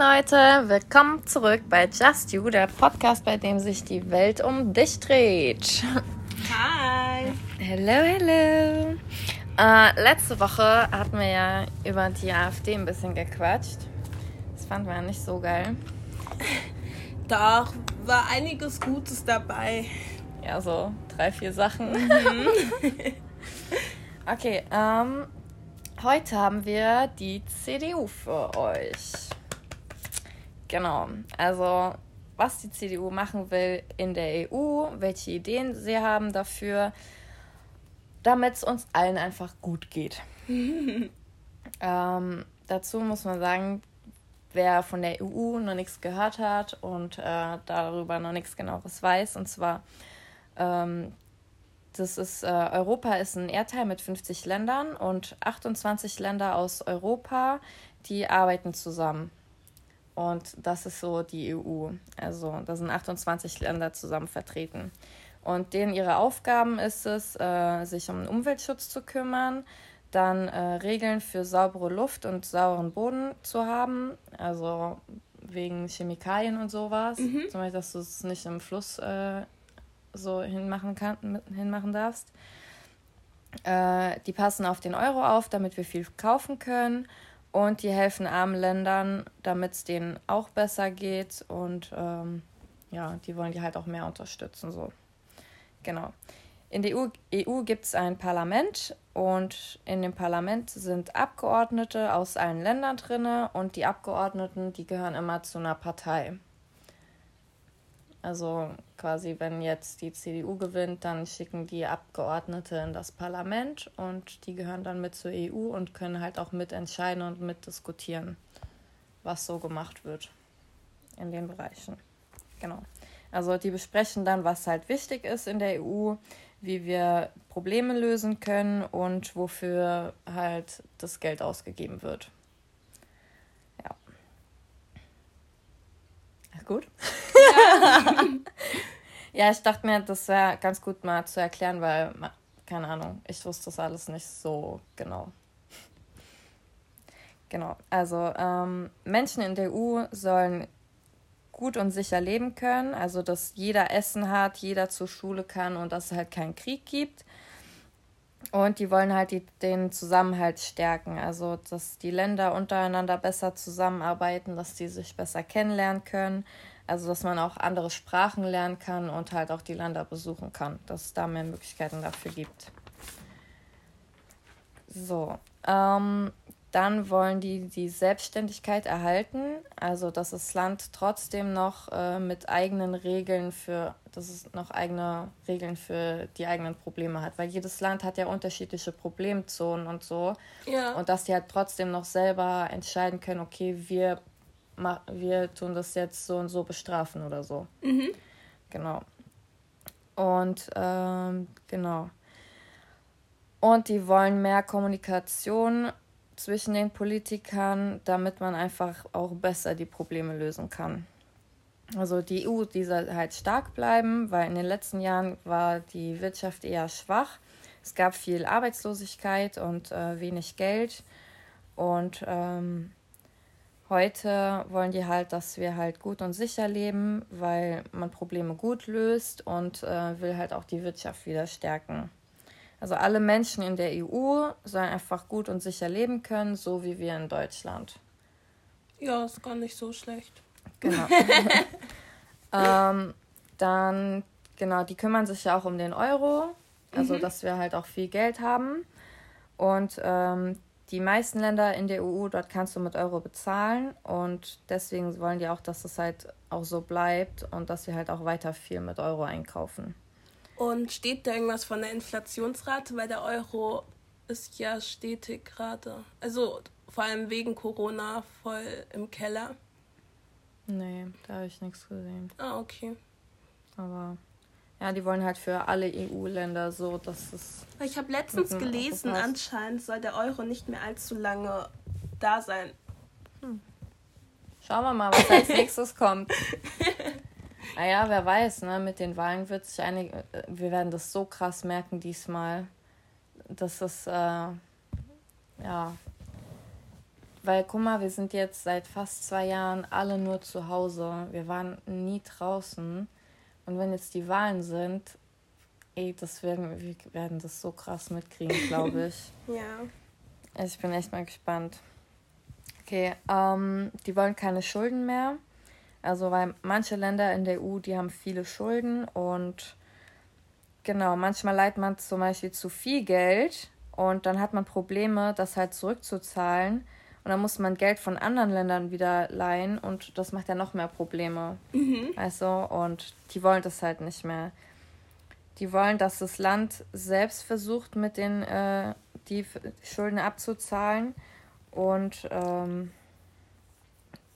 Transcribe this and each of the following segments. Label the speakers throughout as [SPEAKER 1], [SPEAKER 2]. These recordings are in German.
[SPEAKER 1] Leute, willkommen zurück bei Just You, der Podcast, bei dem sich die Welt um dich dreht.
[SPEAKER 2] Hi.
[SPEAKER 1] Hello, hello. Äh, letzte Woche hatten wir ja über die AfD ein bisschen gequatscht. Das fanden wir ja nicht so geil.
[SPEAKER 2] Doch, war einiges Gutes dabei.
[SPEAKER 1] Ja, so drei, vier Sachen. Mhm. okay, ähm, heute haben wir die CDU für euch. Genau, also was die CDU machen will in der EU, welche Ideen sie haben dafür, damit es uns allen einfach gut geht. ähm, dazu muss man sagen, wer von der EU noch nichts gehört hat und äh, darüber noch nichts genaueres weiß, und zwar, ähm, das ist, äh, Europa ist ein Erdteil mit 50 Ländern und 28 Länder aus Europa, die arbeiten zusammen. Und das ist so die EU. Also da sind 28 Länder zusammen vertreten. Und denen ihre Aufgaben ist es, äh, sich um den Umweltschutz zu kümmern, dann äh, Regeln für saubere Luft und sauren Boden zu haben, also wegen Chemikalien und sowas. Mhm. Zum Beispiel, dass du es nicht im Fluss äh, so hinmachen, kann, hinmachen darfst. Äh, die passen auf den Euro auf, damit wir viel kaufen können und die helfen armen Ländern, damit es denen auch besser geht. Und ähm, ja, die wollen die halt auch mehr unterstützen. So. Genau. In der EU, EU gibt es ein Parlament und in dem Parlament sind Abgeordnete aus allen Ländern drin und die Abgeordneten, die gehören immer zu einer Partei. Also quasi, wenn jetzt die CDU gewinnt, dann schicken die Abgeordnete in das Parlament und die gehören dann mit zur EU und können halt auch mitentscheiden und mitdiskutieren, was so gemacht wird in den Bereichen. Genau. Also die besprechen dann, was halt wichtig ist in der EU, wie wir Probleme lösen können und wofür halt das Geld ausgegeben wird. Ja. Ach, gut. Ja. ja, ich dachte mir, das wäre ganz gut mal zu erklären, weil, keine Ahnung, ich wusste das alles nicht so genau. Genau, also ähm, Menschen in der EU sollen gut und sicher leben können, also dass jeder Essen hat, jeder zur Schule kann und dass es halt keinen Krieg gibt. Und die wollen halt die, den Zusammenhalt stärken, also dass die Länder untereinander besser zusammenarbeiten, dass die sich besser kennenlernen können, also dass man auch andere Sprachen lernen kann und halt auch die Länder besuchen kann, dass es da mehr Möglichkeiten dafür gibt. So, ähm, dann wollen die die Selbstständigkeit erhalten, also dass das Land trotzdem noch äh, mit eigenen Regeln für, dass es noch eigene Regeln für die eigenen Probleme hat, weil jedes Land hat ja unterschiedliche Problemzonen und so. Ja. Und dass die halt trotzdem noch selber entscheiden können, okay, wir, wir tun das jetzt so und so bestrafen oder so. Mhm. Genau. Und ähm, genau. Und die wollen mehr Kommunikation zwischen den Politikern, damit man einfach auch besser die Probleme lösen kann. Also die EU, die soll halt stark bleiben, weil in den letzten Jahren war die Wirtschaft eher schwach. Es gab viel Arbeitslosigkeit und äh, wenig Geld. Und ähm, heute wollen die halt, dass wir halt gut und sicher leben, weil man Probleme gut löst und äh, will halt auch die Wirtschaft wieder stärken. Also alle Menschen in der EU sollen einfach gut und sicher leben können, so wie wir in Deutschland.
[SPEAKER 2] Ja, ist gar nicht so schlecht.
[SPEAKER 1] Genau. ähm, dann, genau, die kümmern sich ja auch um den Euro, also mhm. dass wir halt auch viel Geld haben. Und ähm, die meisten Länder in der EU, dort kannst du mit Euro bezahlen und deswegen wollen die auch, dass es halt auch so bleibt und dass wir halt auch weiter viel mit Euro einkaufen.
[SPEAKER 2] Und steht da irgendwas von der Inflationsrate? Weil der Euro ist ja stetig gerade. Also vor allem wegen Corona voll im Keller.
[SPEAKER 1] Nee, da habe ich nichts gesehen.
[SPEAKER 2] Ah, okay.
[SPEAKER 1] Aber ja, die wollen halt für alle EU-Länder so, dass es.
[SPEAKER 2] Ich habe letztens gelesen, anscheinend soll der Euro nicht mehr allzu lange da sein. Hm.
[SPEAKER 1] Schauen wir mal, was als nächstes kommt. Naja, wer weiß, ne? Mit den Wahlen wird sich einige. Äh, wir werden das so krass merken diesmal. Das ist, äh, ja. weil guck mal, wir sind jetzt seit fast zwei Jahren alle nur zu Hause. Wir waren nie draußen. Und wenn jetzt die Wahlen sind, ey, das werden, wir werden das so krass mitkriegen, glaube ich. ja. Ich bin echt mal gespannt. Okay, ähm, die wollen keine Schulden mehr. Also, weil manche Länder in der EU, die haben viele Schulden und genau, manchmal leiht man zum Beispiel zu viel Geld und dann hat man Probleme, das halt zurückzuzahlen. Und dann muss man Geld von anderen Ländern wieder leihen und das macht ja noch mehr Probleme. Mhm. Also, und die wollen das halt nicht mehr. Die wollen, dass das Land selbst versucht, mit den äh, die Schulden abzuzahlen und ähm,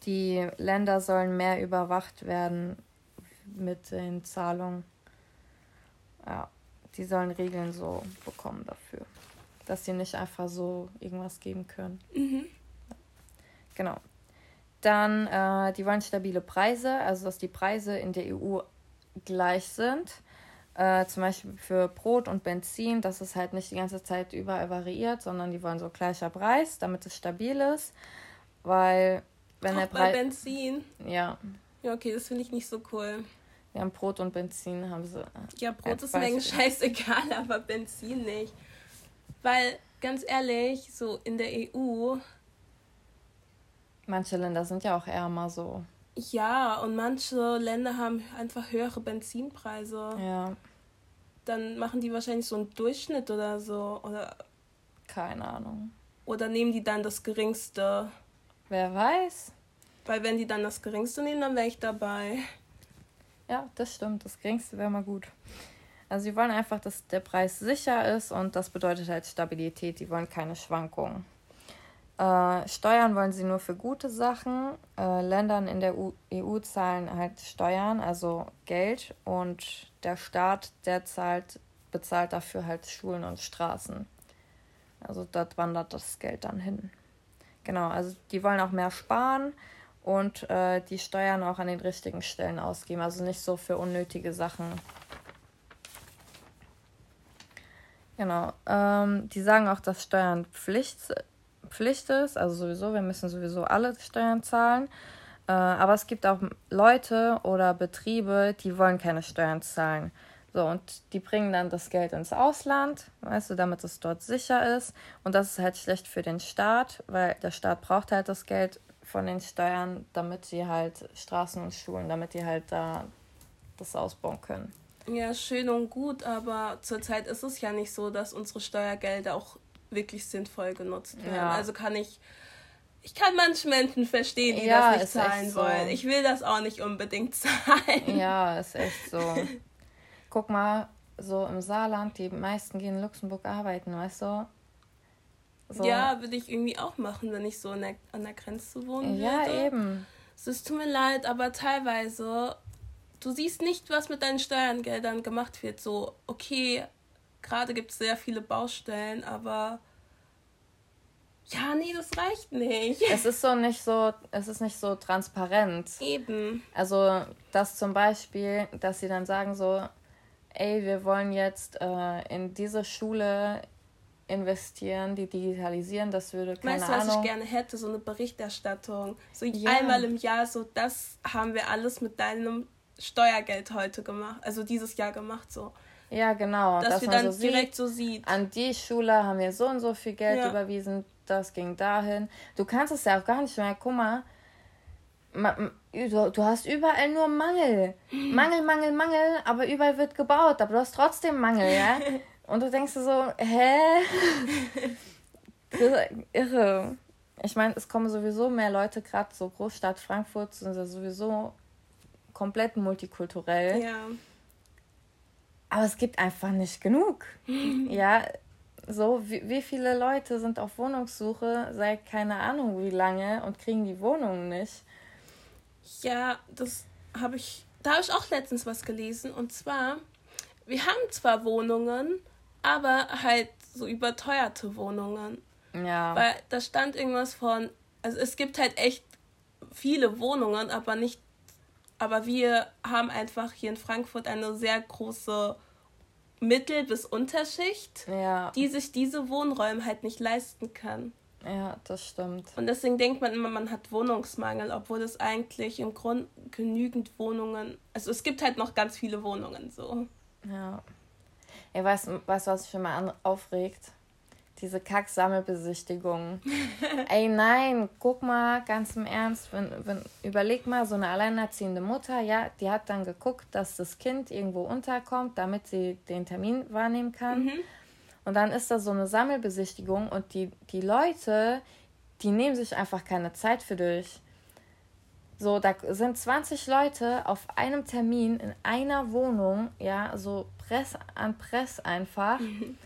[SPEAKER 1] die Länder sollen mehr überwacht werden mit den Zahlungen. Ja, die sollen Regeln so bekommen dafür, dass sie nicht einfach so irgendwas geben können. Mhm. Genau. Dann, äh, die wollen stabile Preise, also dass die Preise in der EU gleich sind. Äh, zum Beispiel für Brot und Benzin, dass es halt nicht die ganze Zeit überall variiert, sondern die wollen so gleicher Preis, damit es stabil ist. Weil, wenn Auch der
[SPEAKER 2] Preis. Benzin? Ja. Ja, okay, das finde ich nicht so cool.
[SPEAKER 1] Ja, Brot und Benzin haben sie. Äh,
[SPEAKER 2] ja, Brot ist mir scheißegal, aber Benzin nicht. Weil, ganz ehrlich, so in der EU
[SPEAKER 1] Manche Länder sind ja auch ärmer so.
[SPEAKER 2] Ja, und manche Länder haben einfach höhere Benzinpreise. Ja. Dann machen die wahrscheinlich so einen Durchschnitt oder so. Oder
[SPEAKER 1] keine Ahnung.
[SPEAKER 2] Oder nehmen die dann das geringste?
[SPEAKER 1] Wer weiß.
[SPEAKER 2] Weil wenn die dann das geringste nehmen, dann wäre ich dabei.
[SPEAKER 1] Ja, das stimmt. Das geringste wäre mal gut. Also sie wollen einfach, dass der Preis sicher ist und das bedeutet halt Stabilität. Die wollen keine Schwankungen. Äh, Steuern wollen sie nur für gute Sachen. Äh, Ländern in der EU, EU zahlen halt Steuern, also Geld, und der Staat, der zahlt, bezahlt dafür halt Schulen und Straßen. Also dort wandert das Geld dann hin. Genau, also die wollen auch mehr sparen und äh, die Steuern auch an den richtigen Stellen ausgeben, also nicht so für unnötige Sachen. Genau. Ähm, die sagen auch, dass Steuern Pflicht Pflicht ist, also sowieso, wir müssen sowieso alle Steuern zahlen. Äh, aber es gibt auch Leute oder Betriebe, die wollen keine Steuern zahlen. So, und die bringen dann das Geld ins Ausland, weißt du, damit es dort sicher ist. Und das ist halt schlecht für den Staat, weil der Staat braucht halt das Geld von den Steuern, damit sie halt Straßen und Schulen, damit die halt da das ausbauen können.
[SPEAKER 2] Ja, schön und gut, aber zurzeit ist es ja nicht so, dass unsere Steuergelder auch wirklich sinnvoll genutzt werden. Ja. Also kann ich, ich kann manche Menschen verstehen, die ja, das nicht zahlen so. wollen. Ich will das auch nicht unbedingt zahlen.
[SPEAKER 1] Ja, ist echt so. Guck mal, so im Saarland, die meisten gehen in Luxemburg arbeiten, weißt du?
[SPEAKER 2] So. Ja, würde ich irgendwie auch machen, wenn ich so an der, an der Grenze wohnen ja, würde. Ja, eben. Es tut mir leid, aber teilweise, du siehst nicht, was mit deinen Steuergeldern gemacht wird. So, okay, gerade gibt es sehr viele Baustellen, aber ja, nee, das reicht nicht.
[SPEAKER 1] Es ist so nicht so, es ist nicht so transparent. Eben. Also, dass zum Beispiel, dass sie dann sagen so, ey, wir wollen jetzt äh, in diese Schule investieren, die digitalisieren, das würde keine weißt du,
[SPEAKER 2] was ich gerne hätte? So eine Berichterstattung. So ja. einmal im Jahr, so das haben wir alles mit deinem Steuergeld heute gemacht, also dieses Jahr gemacht, so.
[SPEAKER 1] Ja, genau. Dass, dass wir dann so direkt sieht, so sieht. An die Schule haben wir so und so viel Geld ja. überwiesen, das ging dahin. Du kannst es ja auch gar nicht mehr, guck mal, du, du hast überall nur Mangel. Mangel, Mangel, Mangel, aber überall wird gebaut, aber du hast trotzdem Mangel, ja? Und du denkst dir so, hä? irre. Ich meine, es kommen sowieso mehr Leute, gerade so Großstadt Frankfurt sind ja sowieso komplett multikulturell. Ja. Aber es gibt einfach nicht genug. ja, so, wie, wie viele Leute sind auf Wohnungssuche seit keine Ahnung wie lange und kriegen die Wohnungen nicht?
[SPEAKER 2] Ja, das habe ich, da habe ich auch letztens was gelesen. Und zwar, wir haben zwar Wohnungen, aber halt so überteuerte Wohnungen. Ja. Weil da stand irgendwas von, also es gibt halt echt viele Wohnungen, aber nicht, aber wir haben einfach hier in Frankfurt eine sehr große Mittel- bis Unterschicht, ja. die sich diese Wohnräume halt nicht leisten kann.
[SPEAKER 1] Ja, das stimmt.
[SPEAKER 2] Und deswegen denkt man immer, man hat Wohnungsmangel, obwohl es eigentlich im Grund genügend Wohnungen, also es gibt halt noch ganz viele Wohnungen so.
[SPEAKER 1] Ja. Ey, weißt du, was mich immer aufregt? Diese Kack-Sammelbesichtigung. Ey, nein, guck mal, ganz im Ernst, wenn, wenn, überleg mal, so eine alleinerziehende Mutter, ja, die hat dann geguckt, dass das Kind irgendwo unterkommt, damit sie den Termin wahrnehmen kann. Mhm. Und dann ist da so eine Sammelbesichtigung und die, die Leute, die nehmen sich einfach keine Zeit für dich. So, da sind 20 Leute auf einem Termin in einer Wohnung, ja, so Press an Press einfach. Mhm.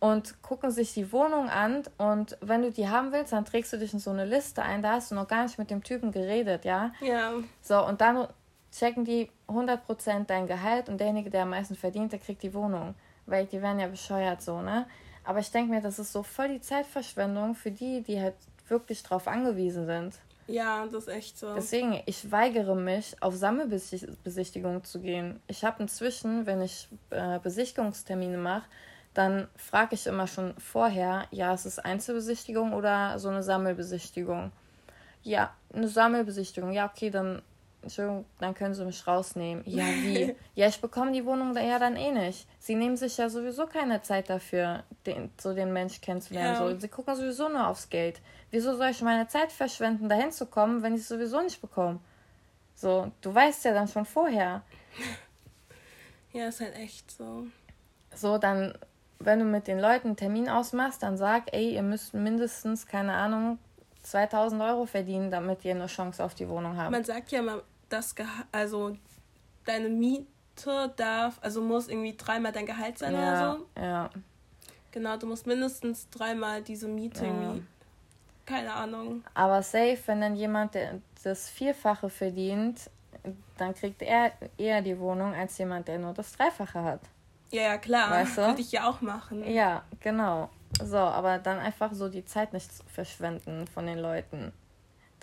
[SPEAKER 1] Und gucken sich die Wohnung an und wenn du die haben willst, dann trägst du dich in so eine Liste ein. Da hast du noch gar nicht mit dem Typen geredet, ja? Ja. So, und dann checken die 100% dein Gehalt und derjenige, der am meisten verdient, der kriegt die Wohnung weil die werden ja bescheuert so, ne? Aber ich denke mir, das ist so voll die Zeitverschwendung für die, die halt wirklich drauf angewiesen sind.
[SPEAKER 2] Ja, das ist echt so.
[SPEAKER 1] Deswegen, ich weigere mich, auf Sammelbesichtigungen zu gehen. Ich habe inzwischen, wenn ich äh, Besichtigungstermine mache, dann frage ich immer schon vorher, ja, ist es Einzelbesichtigung oder so eine Sammelbesichtigung? Ja, eine Sammelbesichtigung. Ja, okay, dann Entschuldigung, dann können sie mich rausnehmen. Ja, wie? ja, ich bekomme die Wohnung da ja dann eh nicht. Sie nehmen sich ja sowieso keine Zeit dafür, den, so den Mensch kennenzulernen. Ja. So. Sie gucken sowieso nur aufs Geld. Wieso soll ich meine Zeit verschwenden, dahin zu kommen, wenn ich es sowieso nicht bekomme? So, du weißt ja dann schon vorher.
[SPEAKER 2] Ja, ist halt echt so.
[SPEAKER 1] So, dann, wenn du mit den Leuten einen Termin ausmachst, dann sag, ey, ihr müsst mindestens, keine Ahnung, 2000 Euro verdienen, damit ihr eine Chance auf die Wohnung habt.
[SPEAKER 2] Man sagt ja mal, dass also deine Miete darf, also muss irgendwie dreimal dein Gehalt sein ja, oder so. Ja. Genau, du musst mindestens dreimal diese Miete ja. irgendwie. Keine Ahnung.
[SPEAKER 1] Aber safe, wenn dann jemand, der das Vierfache verdient, dann kriegt er eher die Wohnung als jemand, der nur das Dreifache hat.
[SPEAKER 2] Ja, ja, klar. Weißt du? Würde ich ja auch machen.
[SPEAKER 1] Ja, genau. So, aber dann einfach so die Zeit nicht verschwenden von den Leuten.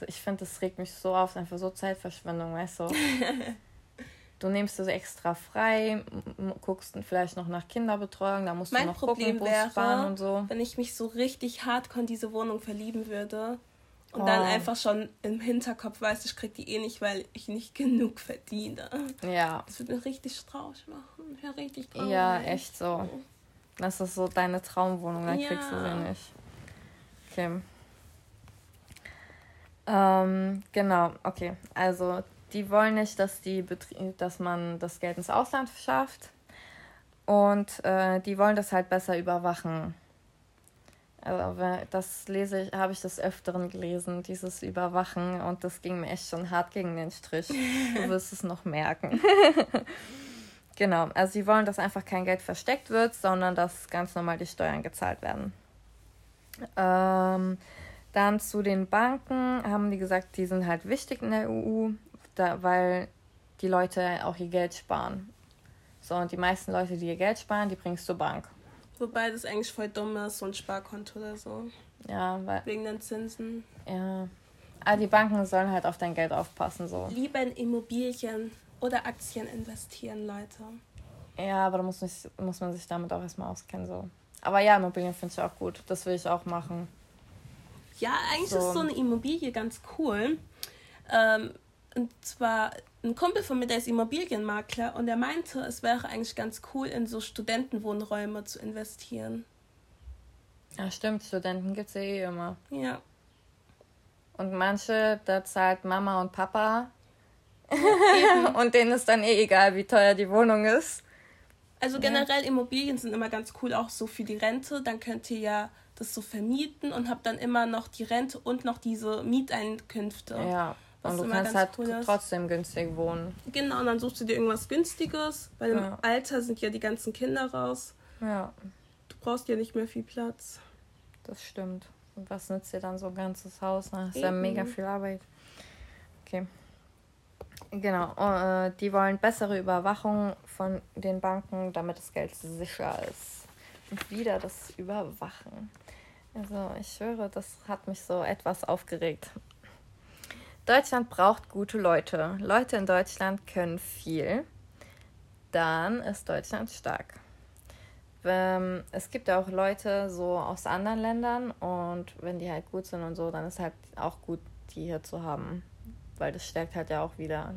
[SPEAKER 1] Ich finde, das regt mich so auf, einfach so Zeitverschwendung, weißt du? du nimmst es extra frei, guckst vielleicht noch nach Kinderbetreuung, da musst mein du noch Problem
[SPEAKER 2] gucken, Bus wäre, und so. Wenn ich mich so richtig hardcore in diese Wohnung verlieben würde und oh. dann einfach schon im Hinterkopf weiß, ich krieg die eh nicht, weil ich nicht genug verdiene. Ja. Das würde mich richtig traurig machen. Ja, richtig
[SPEAKER 1] traurig. Ja, echt so. Das ist so deine Traumwohnung, dann ja. kriegst du sie nicht. Okay. Ähm, genau, okay. Also die wollen nicht, dass, die Betrie dass man das Geld ins Ausland schafft. Und äh, die wollen das halt besser überwachen. Also das lese ich, habe ich des Öfteren gelesen, dieses Überwachen. Und das ging mir echt schon hart gegen den Strich. Du wirst es noch merken. Genau, also sie wollen, dass einfach kein Geld versteckt wird, sondern dass ganz normal die Steuern gezahlt werden. Ähm, dann zu den Banken haben die gesagt, die sind halt wichtig in der EU, da, weil die Leute auch ihr Geld sparen. So, und die meisten Leute, die ihr Geld sparen, die bringst zur Bank.
[SPEAKER 2] Wobei das eigentlich voll dumm ist, so ein Sparkonto oder so. Ja, weil. Wegen den Zinsen.
[SPEAKER 1] Ja. Aber die Banken sollen halt auf dein Geld aufpassen, so.
[SPEAKER 2] Lieber in Immobilien oder Aktien investieren, Leute.
[SPEAKER 1] Ja, aber da muss, nicht, muss man sich damit auch erstmal auskennen. So. Aber ja, Immobilien finde ich auch gut. Das will ich auch machen.
[SPEAKER 2] Ja, eigentlich so. ist so eine Immobilie ganz cool. Ähm, und zwar ein Kumpel von mir, der ist Immobilienmakler und er meinte, es wäre eigentlich ganz cool, in so Studentenwohnräume zu investieren.
[SPEAKER 1] Ja, stimmt, Studenten gibt es ja eh immer. Ja. Und manche, da zahlt Mama und Papa und denen ist dann eh egal, wie teuer die Wohnung ist.
[SPEAKER 2] Also generell ja. Immobilien sind immer ganz cool, auch so für die Rente. Dann könnt ihr ja das so vermieten und habt dann immer noch die Rente und noch diese Mieteinkünfte. Ja. Und du kannst
[SPEAKER 1] halt cool trotzdem günstig wohnen.
[SPEAKER 2] Genau, und dann suchst du dir irgendwas Günstiges, weil im ja. Alter sind ja die ganzen Kinder raus. Ja. Du brauchst ja nicht mehr viel Platz.
[SPEAKER 1] Das stimmt. Und was nützt dir dann so ein ganzes Haus? Das ist ja mega viel Arbeit. Okay. Genau, äh, die wollen bessere Überwachung von den Banken, damit das Geld sicher ist. Und wieder das Überwachen. Also ich höre, das hat mich so etwas aufgeregt. Deutschland braucht gute Leute. Leute in Deutschland können viel. Dann ist Deutschland stark. ähm, es gibt ja auch Leute so aus anderen Ländern und wenn die halt gut sind und so, dann ist halt auch gut, die hier zu haben. Weil das stärkt halt ja auch wieder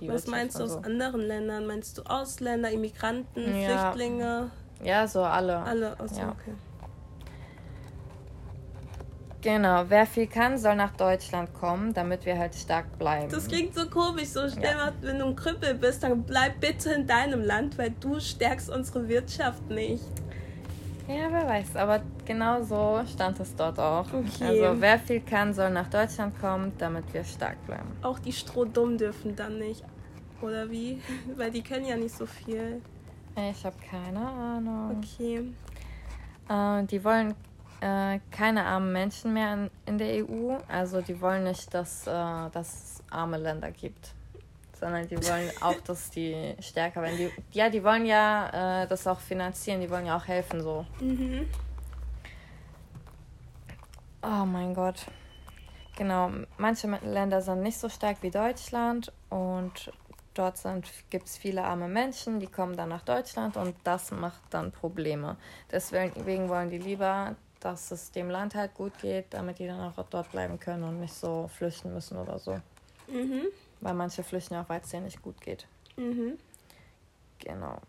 [SPEAKER 2] die Was meinst du aus so. anderen Ländern? Meinst du Ausländer, Immigranten, ja. Flüchtlinge?
[SPEAKER 1] Ja, so alle.
[SPEAKER 2] Alle, also, ja. okay.
[SPEAKER 1] Genau, wer viel kann, soll nach Deutschland kommen, damit wir halt stark bleiben.
[SPEAKER 2] Das klingt so komisch, so stell ja. wenn du ein Krüppel bist, dann bleib bitte in deinem Land, weil du stärkst unsere Wirtschaft nicht.
[SPEAKER 1] Ja, wer weiß, aber genau so stand es dort auch. Okay. Also wer viel kann, soll nach Deutschland kommen, damit wir stark bleiben.
[SPEAKER 2] Auch die Strohdumm dürfen dann nicht, oder wie? Weil die können ja nicht so viel.
[SPEAKER 1] Ich habe keine Ahnung. Okay. Äh, die wollen äh, keine armen Menschen mehr in, in, der EU. Also die wollen nicht, dass, äh, dass es arme Länder gibt, sondern die wollen auch, dass die stärker werden. Die, ja, die wollen ja äh, das auch finanzieren, die wollen ja auch helfen so. Mhm. Oh mein Gott. Genau, manche Länder sind nicht so stark wie Deutschland und dort gibt es viele arme Menschen, die kommen dann nach Deutschland und das macht dann Probleme. Deswegen wollen die lieber, dass es dem Land halt gut geht, damit die dann auch dort bleiben können und nicht so flüchten müssen oder so. Mhm. Weil manche flüchten ja auch, weil es denen nicht gut geht. Mhm. Genau.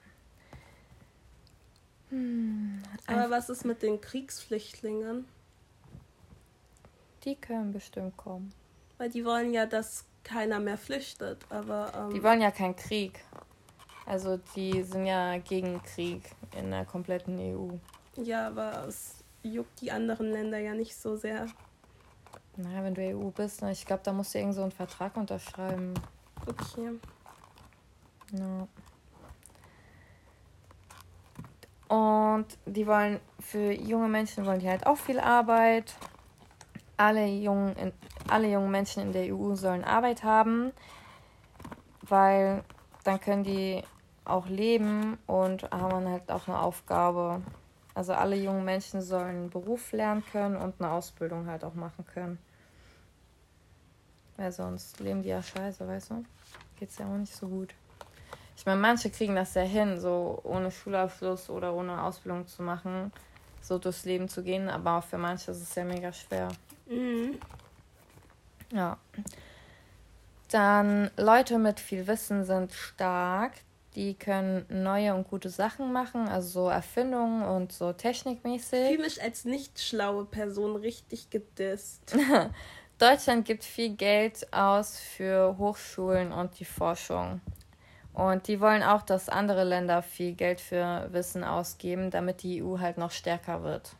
[SPEAKER 2] Hm. Aber was ist mit den Kriegsflüchtlingen?
[SPEAKER 1] Die können bestimmt kommen.
[SPEAKER 2] Weil die wollen ja, dass keiner mehr flüchtet, aber.
[SPEAKER 1] Ähm, die wollen ja keinen Krieg. Also die sind ja gegen Krieg in der kompletten EU.
[SPEAKER 2] Ja, aber es juckt die anderen Länder ja nicht so sehr.
[SPEAKER 1] Naja, wenn du EU bist, ne, ich glaube, da musst du irgend so einen Vertrag unterschreiben. Okay. Ja. Und die wollen, für junge Menschen wollen die halt auch viel Arbeit. Alle jungen, alle jungen Menschen in der EU sollen Arbeit haben, weil dann können die auch leben und haben halt auch eine Aufgabe. Also alle jungen Menschen sollen einen Beruf lernen können und eine Ausbildung halt auch machen können. Weil sonst leben die ja scheiße, weißt du? Geht's ja auch nicht so gut. Ich meine, manche kriegen das ja hin, so ohne Schulabschluss oder ohne Ausbildung zu machen, so durchs Leben zu gehen, aber für manche ist es ja mega schwer. Mhm. Ja. Dann Leute mit viel Wissen sind stark. Die können neue und gute Sachen machen, also so Erfindungen und so technikmäßig. Ich
[SPEAKER 2] fühle mich als nicht schlaue Person richtig gedisst.
[SPEAKER 1] Deutschland gibt viel Geld aus für Hochschulen und die Forschung. Und die wollen auch, dass andere Länder viel Geld für Wissen ausgeben, damit die EU halt noch stärker wird.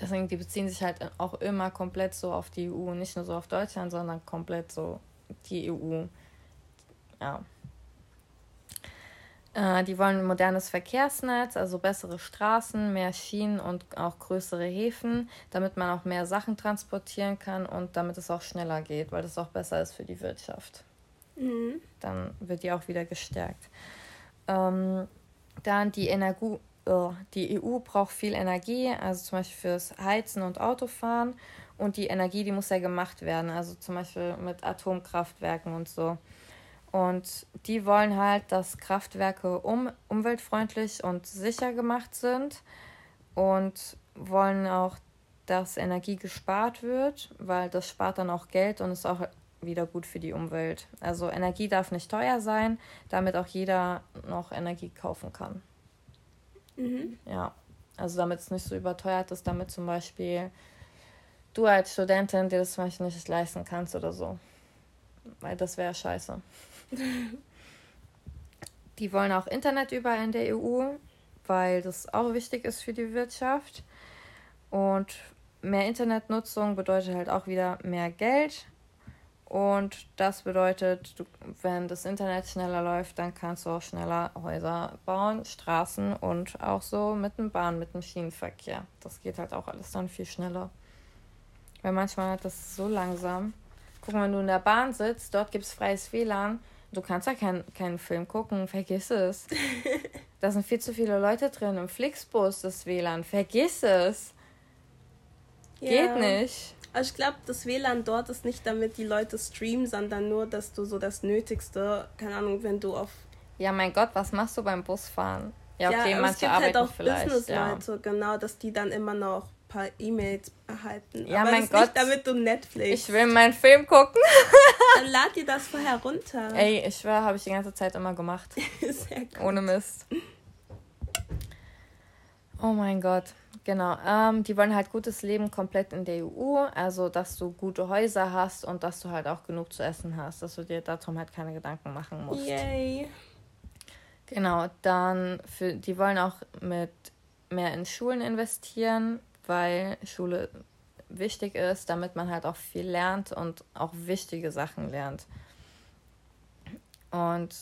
[SPEAKER 1] Deswegen, die beziehen sich halt auch immer komplett so auf die EU, nicht nur so auf Deutschland, sondern komplett so die EU. Ja. Äh, die wollen ein modernes Verkehrsnetz, also bessere Straßen, mehr Schienen und auch größere Häfen, damit man auch mehr Sachen transportieren kann und damit es auch schneller geht, weil das auch besser ist für die Wirtschaft. Mhm. Dann wird die auch wieder gestärkt. Ähm, dann die Energie. Oh, die EU braucht viel Energie, also zum Beispiel fürs Heizen und Autofahren. Und die Energie, die muss ja gemacht werden, also zum Beispiel mit Atomkraftwerken und so. Und die wollen halt, dass Kraftwerke um, umweltfreundlich und sicher gemacht sind und wollen auch, dass Energie gespart wird, weil das spart dann auch Geld und ist auch wieder gut für die Umwelt. Also Energie darf nicht teuer sein, damit auch jeder noch Energie kaufen kann. Mhm. Ja, also damit es nicht so überteuert ist, damit zum Beispiel du als Studentin dir das Beispiel nicht leisten kannst oder so. Weil das wäre scheiße. Die wollen auch Internet überall in der EU, weil das auch wichtig ist für die Wirtschaft. Und mehr Internetnutzung bedeutet halt auch wieder mehr Geld. Und das bedeutet, wenn das Internet schneller läuft, dann kannst du auch schneller Häuser bauen, Straßen und auch so mit dem Bahn, mit dem Schienenverkehr. Das geht halt auch alles dann viel schneller. Weil manchmal hat das so langsam. Guck mal, wenn du in der Bahn sitzt, dort gibt es freies WLAN Du kannst ja keinen kein Film gucken, vergiss es. da sind viel zu viele Leute drin. Im Flixbus das WLAN, vergiss es.
[SPEAKER 2] Ja. Geht nicht. Also ich glaube, das WLAN dort ist nicht, damit die Leute streamen, sondern nur, dass du so das Nötigste, keine Ahnung, wenn du auf.
[SPEAKER 1] Ja, mein Gott, was machst du beim Busfahren?
[SPEAKER 2] Ja, okay, ja, manche es gibt halt auch Business-Leute, ja. genau, dass die dann immer noch paar E-Mails erhalten. Ja, aber mein Gott. Nicht, damit
[SPEAKER 1] du Netflix. Ich will meinen Film gucken.
[SPEAKER 2] dann lad dir das vorher runter.
[SPEAKER 1] Ey, ich schwöre, habe ich die ganze Zeit immer gemacht. Sehr gut. Ohne Mist. Oh mein Gott. Genau. Ähm, die wollen halt gutes Leben komplett in der EU. Also, dass du gute Häuser hast und dass du halt auch genug zu essen hast. Dass du dir darum halt keine Gedanken machen musst. Yay. Genau. Dann, für, die wollen auch mit mehr in Schulen investieren, weil Schule wichtig ist, damit man halt auch viel lernt und auch wichtige Sachen lernt. Und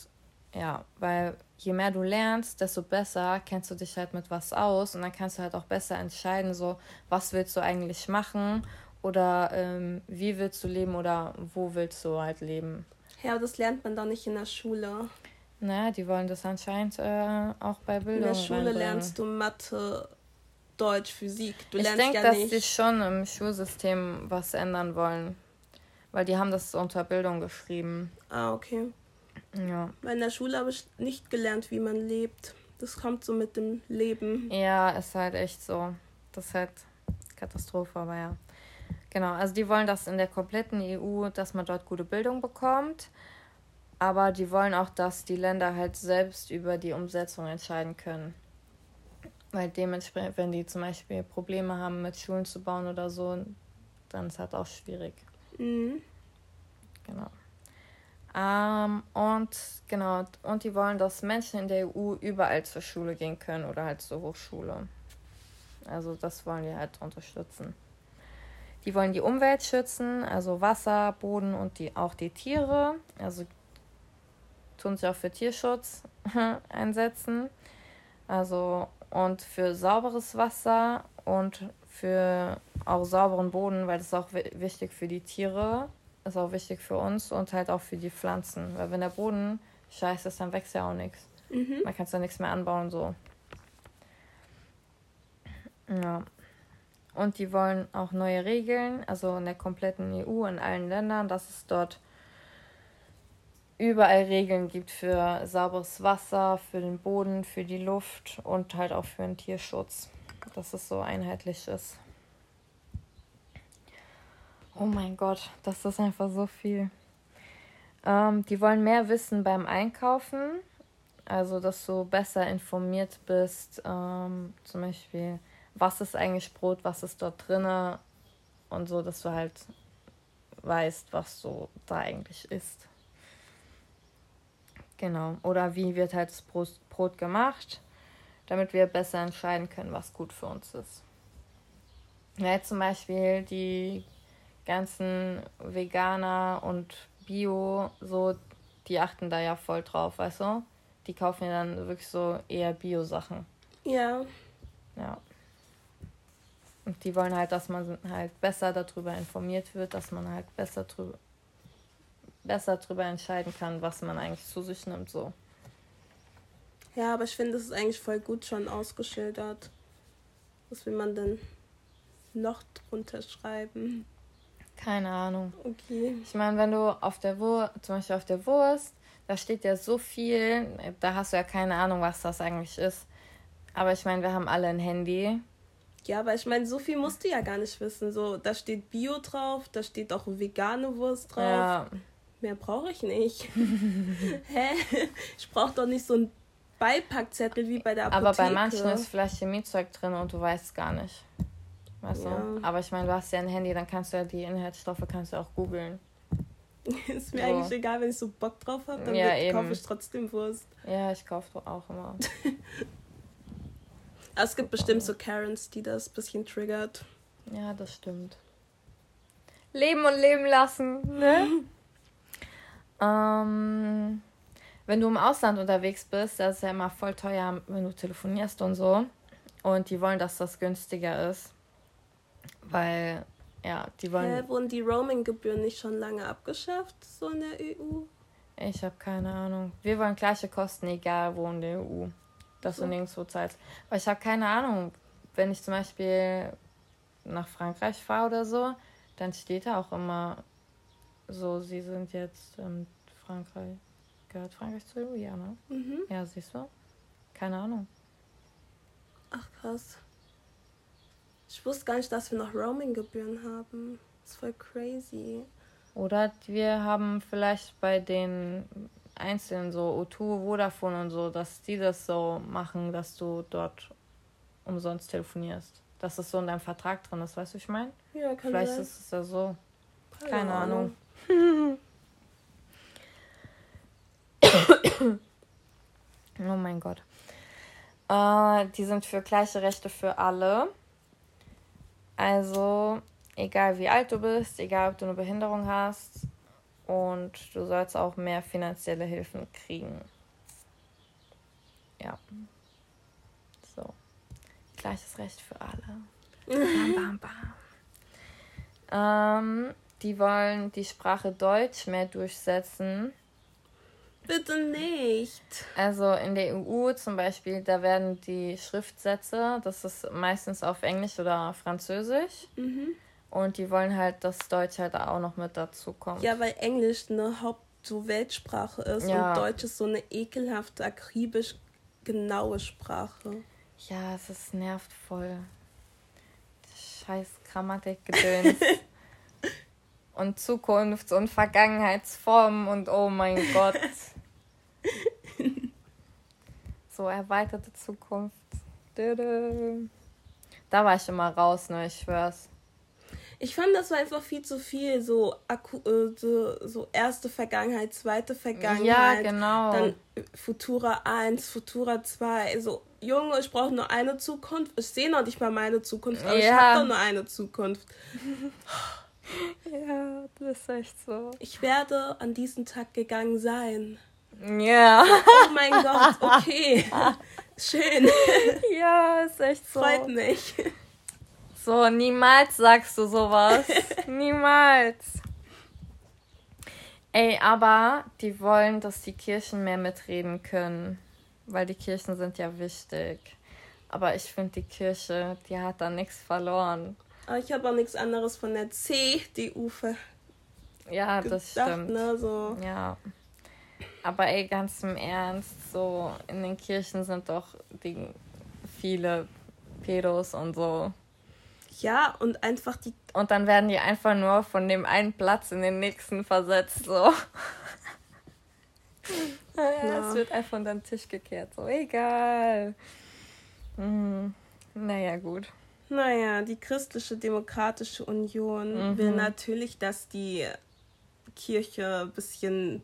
[SPEAKER 1] ja, weil je mehr du lernst, desto besser kennst du dich halt mit was aus und dann kannst du halt auch besser entscheiden, so was willst du eigentlich machen oder ähm, wie willst du leben oder wo willst du halt leben.
[SPEAKER 2] Ja, aber das lernt man doch nicht in der Schule.
[SPEAKER 1] Naja, die wollen das anscheinend äh, auch bei Bildung.
[SPEAKER 2] In der Schule reinbringen. lernst du Mathe, Deutsch, Physik. Du
[SPEAKER 1] ich denke, ja dass nicht. die schon im Schulsystem was ändern wollen. Weil die haben das unter Bildung geschrieben.
[SPEAKER 2] Ah, okay. Ja. Weil in der Schule habe ich nicht gelernt, wie man lebt. Das kommt so mit dem Leben.
[SPEAKER 1] Ja, ist halt echt so. Das ist halt Katastrophe, aber ja. Genau, also die wollen das in der kompletten EU, dass man dort gute Bildung bekommt. Aber die wollen auch, dass die Länder halt selbst über die Umsetzung entscheiden können. Weil dementsprechend, wenn die zum Beispiel Probleme haben, mit Schulen zu bauen oder so, dann ist halt auch schwierig. Mhm. Genau. Ähm, und genau, und die wollen, dass Menschen in der EU überall zur Schule gehen können oder halt zur Hochschule. Also das wollen die halt unterstützen. Die wollen die Umwelt schützen, also Wasser, Boden und die, auch die Tiere. Also tun sich auch für Tierschutz einsetzen. Also und für sauberes Wasser und für auch sauberen Boden, weil das ist auch wichtig für die Tiere ist auch wichtig für uns und halt auch für die Pflanzen. Weil wenn der Boden scheiße ist, dann wächst ja auch nichts. Mhm. Man kann ja nichts mehr anbauen so. Ja. Und die wollen auch neue Regeln, also in der kompletten EU, in allen Ländern, dass es dort überall Regeln gibt für sauberes Wasser, für den Boden, für die Luft und halt auch für den Tierschutz. Dass es so einheitlich ist. Oh mein Gott, das ist einfach so viel. Ähm, die wollen mehr wissen beim Einkaufen. Also, dass du besser informiert bist. Ähm, zum Beispiel, was ist eigentlich Brot, was ist dort drin. Und so, dass du halt weißt, was so da eigentlich ist. Genau. Oder wie wird halt das Brot gemacht, damit wir besser entscheiden können, was gut für uns ist. Ja, zum Beispiel die ganzen Veganer und Bio, so, die achten da ja voll drauf, weißt du? Die kaufen ja dann wirklich so eher Bio-Sachen. Ja. Ja. Und die wollen halt, dass man halt besser darüber informiert wird, dass man halt besser drüber, besser darüber entscheiden kann, was man eigentlich zu sich nimmt, so.
[SPEAKER 2] Ja, aber ich finde, das ist eigentlich voll gut schon ausgeschildert. Was will man denn noch drunter schreiben?
[SPEAKER 1] Keine Ahnung. Okay. Ich meine, wenn du auf der Wurst, zum Beispiel auf der Wurst, da steht ja so viel, da hast du ja keine Ahnung, was das eigentlich ist. Aber ich meine, wir haben alle ein Handy.
[SPEAKER 2] Ja, aber ich meine, so viel musst du ja gar nicht wissen. So, da steht Bio drauf, da steht auch vegane Wurst drauf. Ja. Mehr brauche ich nicht. Hä? Ich brauche doch nicht so einen Beipackzettel wie bei der
[SPEAKER 1] Apotheke. Aber bei manchen ist vielleicht Chemiezeug drin und du weißt es gar nicht. Weißt ja. du? Aber ich meine, du hast ja ein Handy, dann kannst du ja die Inhaltsstoffe kannst du auch googeln.
[SPEAKER 2] ist mir so. eigentlich egal, wenn ich so Bock drauf habe, dann ja, kaufe ich
[SPEAKER 1] trotzdem Wurst. Ja, ich kaufe auch immer.
[SPEAKER 2] es gibt bestimmt so Karens, die das ein bisschen triggert.
[SPEAKER 1] Ja, das stimmt. Leben und leben lassen, ne? Ähm, wenn du im Ausland unterwegs bist, das ist ja immer voll teuer, wenn du telefonierst und so. Und die wollen, dass das günstiger ist. Weil, ja, die wollen.
[SPEAKER 2] Hä, wurden die Roaming-Gebühren nicht schon lange abgeschafft, so in der EU?
[SPEAKER 1] Ich habe keine Ahnung. Wir wollen gleiche Kosten, egal wo in der EU. Dass so. du nirgendwo zahlst. Aber ich habe keine Ahnung. Wenn ich zum Beispiel nach Frankreich fahre oder so, dann steht da auch immer so, sie sind jetzt in Frankreich. Gehört Frankreich zur EU, ja, ne? Mhm. Ja, siehst du? Keine Ahnung.
[SPEAKER 2] Ach krass. Ich wusste gar nicht, dass wir noch Roaming-Gebühren haben. Das ist voll crazy.
[SPEAKER 1] Oder wir haben vielleicht bei den einzelnen so O2, Vodafone und so, dass die das so machen, dass du dort umsonst telefonierst. Dass das so in deinem Vertrag drin ist, weißt du, ich meine? Ja, kann Vielleicht sein. ist es ja so. Keine, Keine Ahnung. Ahnung. oh mein Gott. Äh, die sind für gleiche Rechte für alle. Also, egal wie alt du bist, egal ob du eine Behinderung hast, und du sollst auch mehr finanzielle Hilfen kriegen. Ja. So. Gleiches Recht für alle. Bam, bam, bam. Ähm, die wollen die Sprache Deutsch mehr durchsetzen.
[SPEAKER 2] Bitte nicht.
[SPEAKER 1] Also in der EU zum Beispiel, da werden die Schriftsätze, das ist meistens auf Englisch oder Französisch. Mhm. Und die wollen halt, dass Deutsch halt auch noch mit dazu kommt.
[SPEAKER 2] Ja, weil Englisch eine Haupt so Weltsprache ist ja. und Deutsch ist so eine ekelhafte, akribisch genaue Sprache.
[SPEAKER 1] Ja, es ist nervt voll. Scheiß Grammatikgedöns. und Zukunfts- und Vergangenheitsformen und oh mein Gott. so erweiterte Zukunft. Da war ich immer raus, ne, ich schwör's.
[SPEAKER 2] Ich fand, das war einfach viel zu viel. So, äh, so, so erste Vergangenheit, zweite Vergangenheit. Ja, genau. Dann Futura 1, Futura 2. So, Junge, ich brauche nur eine Zukunft. Ich sehe noch nicht mal meine Zukunft, aber ja. ich habe doch nur eine Zukunft.
[SPEAKER 1] ja, das ist echt so.
[SPEAKER 2] Ich werde an diesem Tag gegangen sein. Ja. Oh mein Gott, okay. Schön.
[SPEAKER 1] Ja, ist echt so. Freut mich. So, niemals sagst du sowas. niemals. Ey, aber die wollen, dass die Kirchen mehr mitreden können. Weil die Kirchen sind ja wichtig. Aber ich finde, die Kirche, die hat da nichts verloren.
[SPEAKER 2] Aber ich habe auch nichts anderes von der CDU ver Ja, das gedacht,
[SPEAKER 1] stimmt. Ne, so. Ja. Aber ey, ganz im Ernst, so in den Kirchen sind doch die viele Pedos und so.
[SPEAKER 2] Ja, und einfach die.
[SPEAKER 1] Und dann werden die einfach nur von dem einen Platz in den nächsten versetzt, so. ja, ja. Es wird einfach unter den Tisch gekehrt, so egal. Hm. Naja, gut.
[SPEAKER 2] Naja, die Christliche Demokratische Union mhm. will natürlich, dass die Kirche ein bisschen.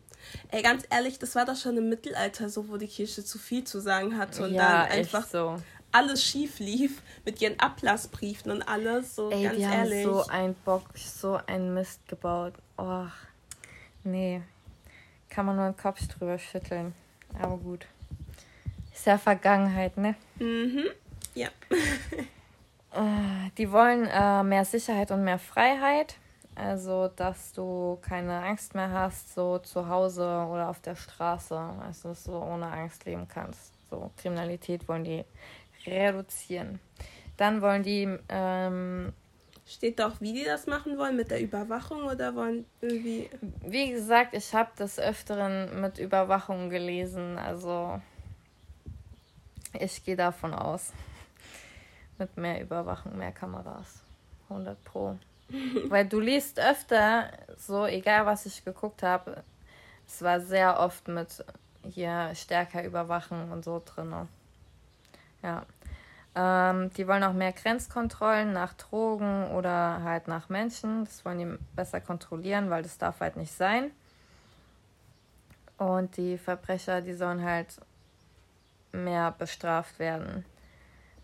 [SPEAKER 2] Ey, ganz ehrlich, das war doch schon im Mittelalter so, wo die Kirche zu viel zu sagen hatte und ja, dann einfach so alles schief lief mit ihren Ablassbriefen und alles. So Ey, ganz
[SPEAKER 1] die ehrlich. haben so ein Bock, so ein Mist gebaut. Och, nee. Kann man nur den Kopf drüber schütteln. Aber gut. Ist ja Vergangenheit, ne? Mhm. Ja. Äh, die wollen äh, mehr Sicherheit und mehr Freiheit. Also, dass du keine Angst mehr hast, so zu Hause oder auf der Straße. Also, dass du ohne Angst leben kannst. So, Kriminalität wollen die reduzieren. Dann wollen die. Ähm,
[SPEAKER 2] Steht doch, wie die das machen wollen, mit der Überwachung oder wollen irgendwie.
[SPEAKER 1] Wie gesagt, ich habe des Öfteren mit Überwachung gelesen, also ich gehe davon aus. Mit mehr Überwachung, mehr Kameras. 100 Pro. Weil du liest öfter, so egal was ich geguckt habe, es war sehr oft mit hier stärker überwachen und so drin. Ja. Ähm, die wollen auch mehr Grenzkontrollen nach Drogen oder halt nach Menschen. Das wollen die besser kontrollieren, weil das darf halt nicht sein. Und die Verbrecher, die sollen halt mehr bestraft werden.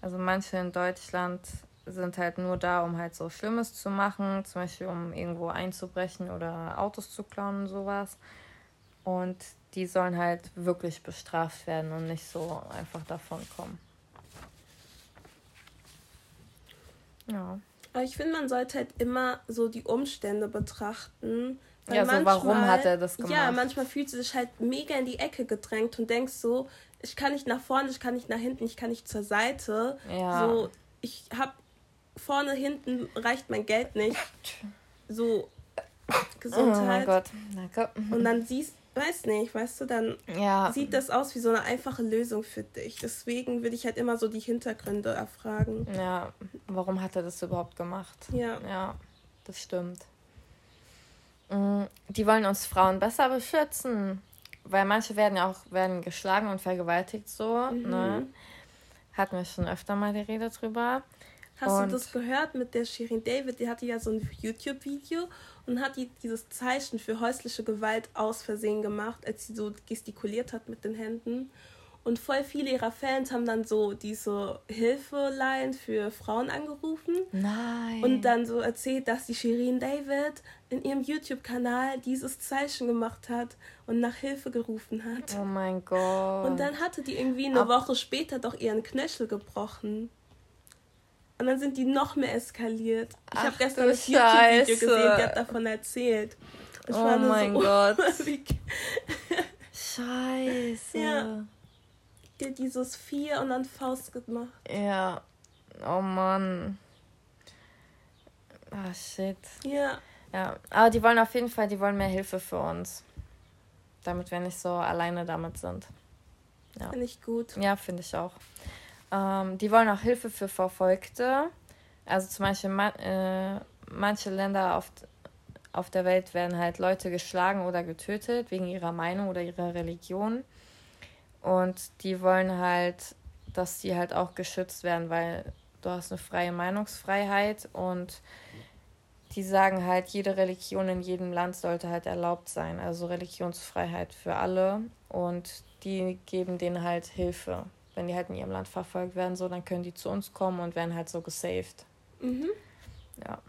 [SPEAKER 1] Also manche in Deutschland sind halt nur da, um halt so Schlimmes zu machen, zum Beispiel um irgendwo einzubrechen oder Autos zu klauen und sowas. Und die sollen halt wirklich bestraft werden und nicht so einfach davon kommen.
[SPEAKER 2] Ja. Aber ich finde, man sollte halt immer so die Umstände betrachten. ja, so manchmal, warum hat er das gemacht? Ja, manchmal fühlt sie sich halt mega in die Ecke gedrängt und denkst so, ich kann nicht nach vorne, ich kann nicht nach hinten, ich kann nicht zur Seite. Ja. So, ich hab vorne, hinten reicht mein Geld nicht. So, Gesundheit. Oh mein Gott. Danke. Und dann siehst weiß nicht, weißt du, dann ja. sieht das aus wie so eine einfache Lösung für dich. Deswegen würde ich halt immer so die Hintergründe erfragen.
[SPEAKER 1] Ja, warum hat er das überhaupt gemacht? Ja. Ja, das stimmt. Mm, die wollen uns Frauen besser beschützen, weil manche werden ja auch werden geschlagen und vergewaltigt so. Mhm. Ne? Hatten wir schon öfter mal die Rede drüber.
[SPEAKER 2] Hast und du das gehört mit der Shirin David? Die hatte ja so ein YouTube-Video und hat die dieses Zeichen für häusliche Gewalt aus Versehen gemacht, als sie so gestikuliert hat mit den Händen. Und voll viele ihrer Fans haben dann so diese Hilfeleien für Frauen angerufen. Nein. Und dann so erzählt, dass die Shirin David in ihrem YouTube-Kanal dieses Zeichen gemacht hat und nach Hilfe gerufen hat.
[SPEAKER 1] Oh mein Gott.
[SPEAKER 2] Und dann hatte die irgendwie eine Ab Woche später doch ihren Knöchel gebrochen. Und dann sind die noch mehr eskaliert. Ich habe gestern das YouTube-Video gesehen, die hat davon erzählt. Ich oh mein so, Gott. Scheiße. Ja. Die hat dieses Vier und dann Faust gemacht.
[SPEAKER 1] Ja. Oh Mann. Ah, shit. Ja. Ja. Aber die wollen auf jeden Fall, die wollen mehr Hilfe für uns. Damit wir nicht so alleine damit sind. Ja.
[SPEAKER 2] Finde ich gut.
[SPEAKER 1] Ja, finde ich auch. Ähm, die wollen auch Hilfe für Verfolgte. Also zum Beispiel man, äh, manche Länder auf, auf der Welt werden halt Leute geschlagen oder getötet wegen ihrer Meinung oder ihrer Religion. Und die wollen halt, dass die halt auch geschützt werden, weil du hast eine freie Meinungsfreiheit und die sagen halt, jede Religion in jedem Land sollte halt erlaubt sein. Also Religionsfreiheit für alle. Und die geben denen halt Hilfe wenn die halt in ihrem Land verfolgt werden, so, dann können die zu uns kommen und werden halt so gesaved. Mhm. Ja.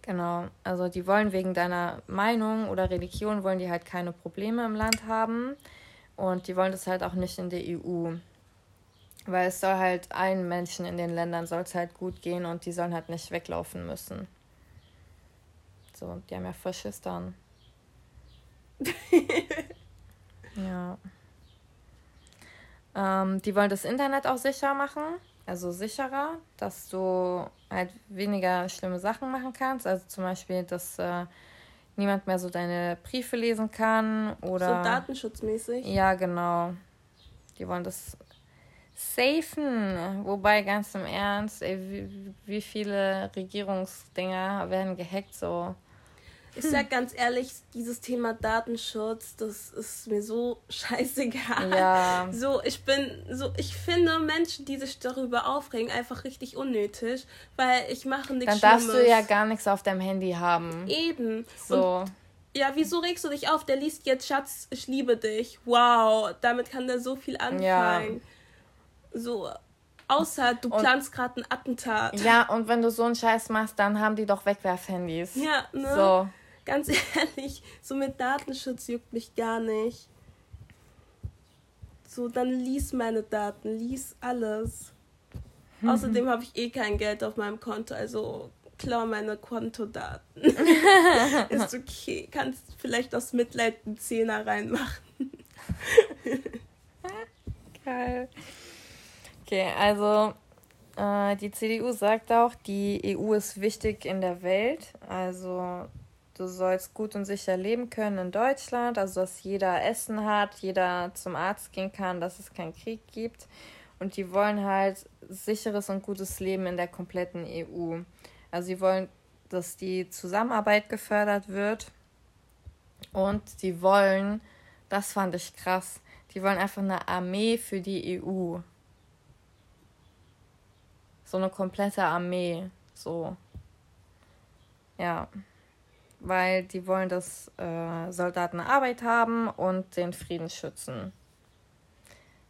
[SPEAKER 1] Genau. Also die wollen wegen deiner Meinung oder Religion wollen die halt keine Probleme im Land haben. Und die wollen das halt auch nicht in der EU. Weil es soll halt allen Menschen in den Ländern soll es halt gut gehen und die sollen halt nicht weglaufen müssen. So, die haben ja voll Schiss dann. ja. Ähm, die wollen das Internet auch sicher machen, also sicherer, dass du halt weniger schlimme Sachen machen kannst. Also zum Beispiel, dass äh, niemand mehr so deine Briefe lesen kann oder. So datenschutzmäßig. Ja, genau. Die wollen das safen. Wobei ganz im Ernst, ey, wie, wie viele Regierungsdinger werden gehackt so.
[SPEAKER 2] Ich sag ganz ehrlich, dieses Thema Datenschutz, das ist mir so scheißegal. Ja. So, ich bin, so, ich finde Menschen, die sich darüber aufregen, einfach richtig unnötig, weil ich mache
[SPEAKER 1] nichts Dann darfst Schlimmes. du ja gar nichts auf deinem Handy haben. Eben.
[SPEAKER 2] So. Und, ja, wieso regst du dich auf? Der liest jetzt Schatz, ich liebe dich. Wow, damit kann der so viel anfangen. Ja. So, Außer du planst gerade ein Attentat.
[SPEAKER 1] Ja, und wenn du so einen Scheiß machst, dann haben die doch Wegwerfhandys. Ja, ne?
[SPEAKER 2] So ganz ehrlich, so mit Datenschutz juckt mich gar nicht. So, dann lies meine Daten, lies alles. Mhm. Außerdem habe ich eh kein Geld auf meinem Konto, also klau meine Kontodaten. Ist okay, kannst vielleicht aus Mitleid einen Zehner reinmachen.
[SPEAKER 1] Geil. Okay, also äh, die CDU sagt auch, die EU ist wichtig in der Welt. Also du sollst gut und sicher leben können in Deutschland, also dass jeder Essen hat, jeder zum Arzt gehen kann, dass es keinen Krieg gibt. Und die wollen halt sicheres und gutes Leben in der kompletten EU. Also sie wollen, dass die Zusammenarbeit gefördert wird. Und sie wollen, das fand ich krass, die wollen einfach eine Armee für die EU. So eine komplette Armee. So. Ja weil die wollen, dass äh, Soldaten Arbeit haben und den Frieden schützen.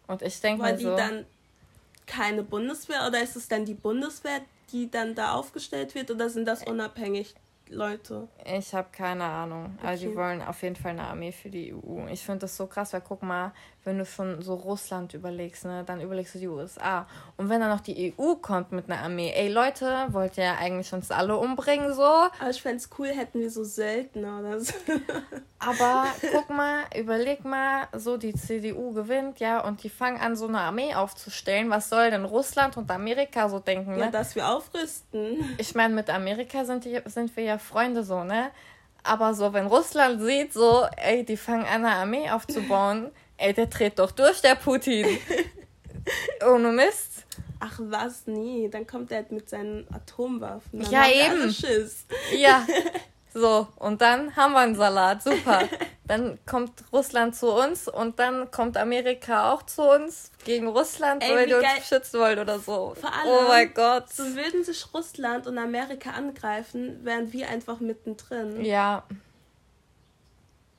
[SPEAKER 1] Und ich denke
[SPEAKER 2] mal so... die dann keine Bundeswehr oder ist es dann die Bundeswehr, die dann da aufgestellt wird oder sind das unabhängig Leute?
[SPEAKER 1] Ich habe keine Ahnung. Okay. Also die wollen auf jeden Fall eine Armee für die EU. Ich finde das so krass, weil guck mal, wenn du schon so Russland überlegst, ne, dann überlegst du die USA. Und wenn dann noch die EU kommt mit einer Armee, ey Leute, wollt ihr ja eigentlich uns alle umbringen so?
[SPEAKER 2] Aber ich fände es cool, hätten wir so Söldner oder so.
[SPEAKER 1] Aber guck mal, überleg mal, so die CDU gewinnt, ja, und die fangen an, so eine Armee aufzustellen. Was soll denn Russland und Amerika so denken,
[SPEAKER 2] ne? Ja, dass wir aufrüsten.
[SPEAKER 1] Ich meine, mit Amerika sind, die, sind wir ja Freunde so, ne? Aber so, wenn Russland sieht, so, ey, die fangen an, eine Armee aufzubauen, ey, der dreht doch durch, der Putin. Ohne Mist.
[SPEAKER 2] Ach was, nee, dann kommt er mit seinen Atomwaffen. Dann
[SPEAKER 1] ja, eben. Ja. So, und dann haben wir einen Salat. Super. Dann kommt Russland zu uns und dann kommt Amerika auch zu uns gegen Russland, Ey, weil die uns schützen wollen oder so. Vor allem,
[SPEAKER 2] oh mein Gott. So würden sich Russland und Amerika angreifen, wären wir einfach mittendrin. Ja.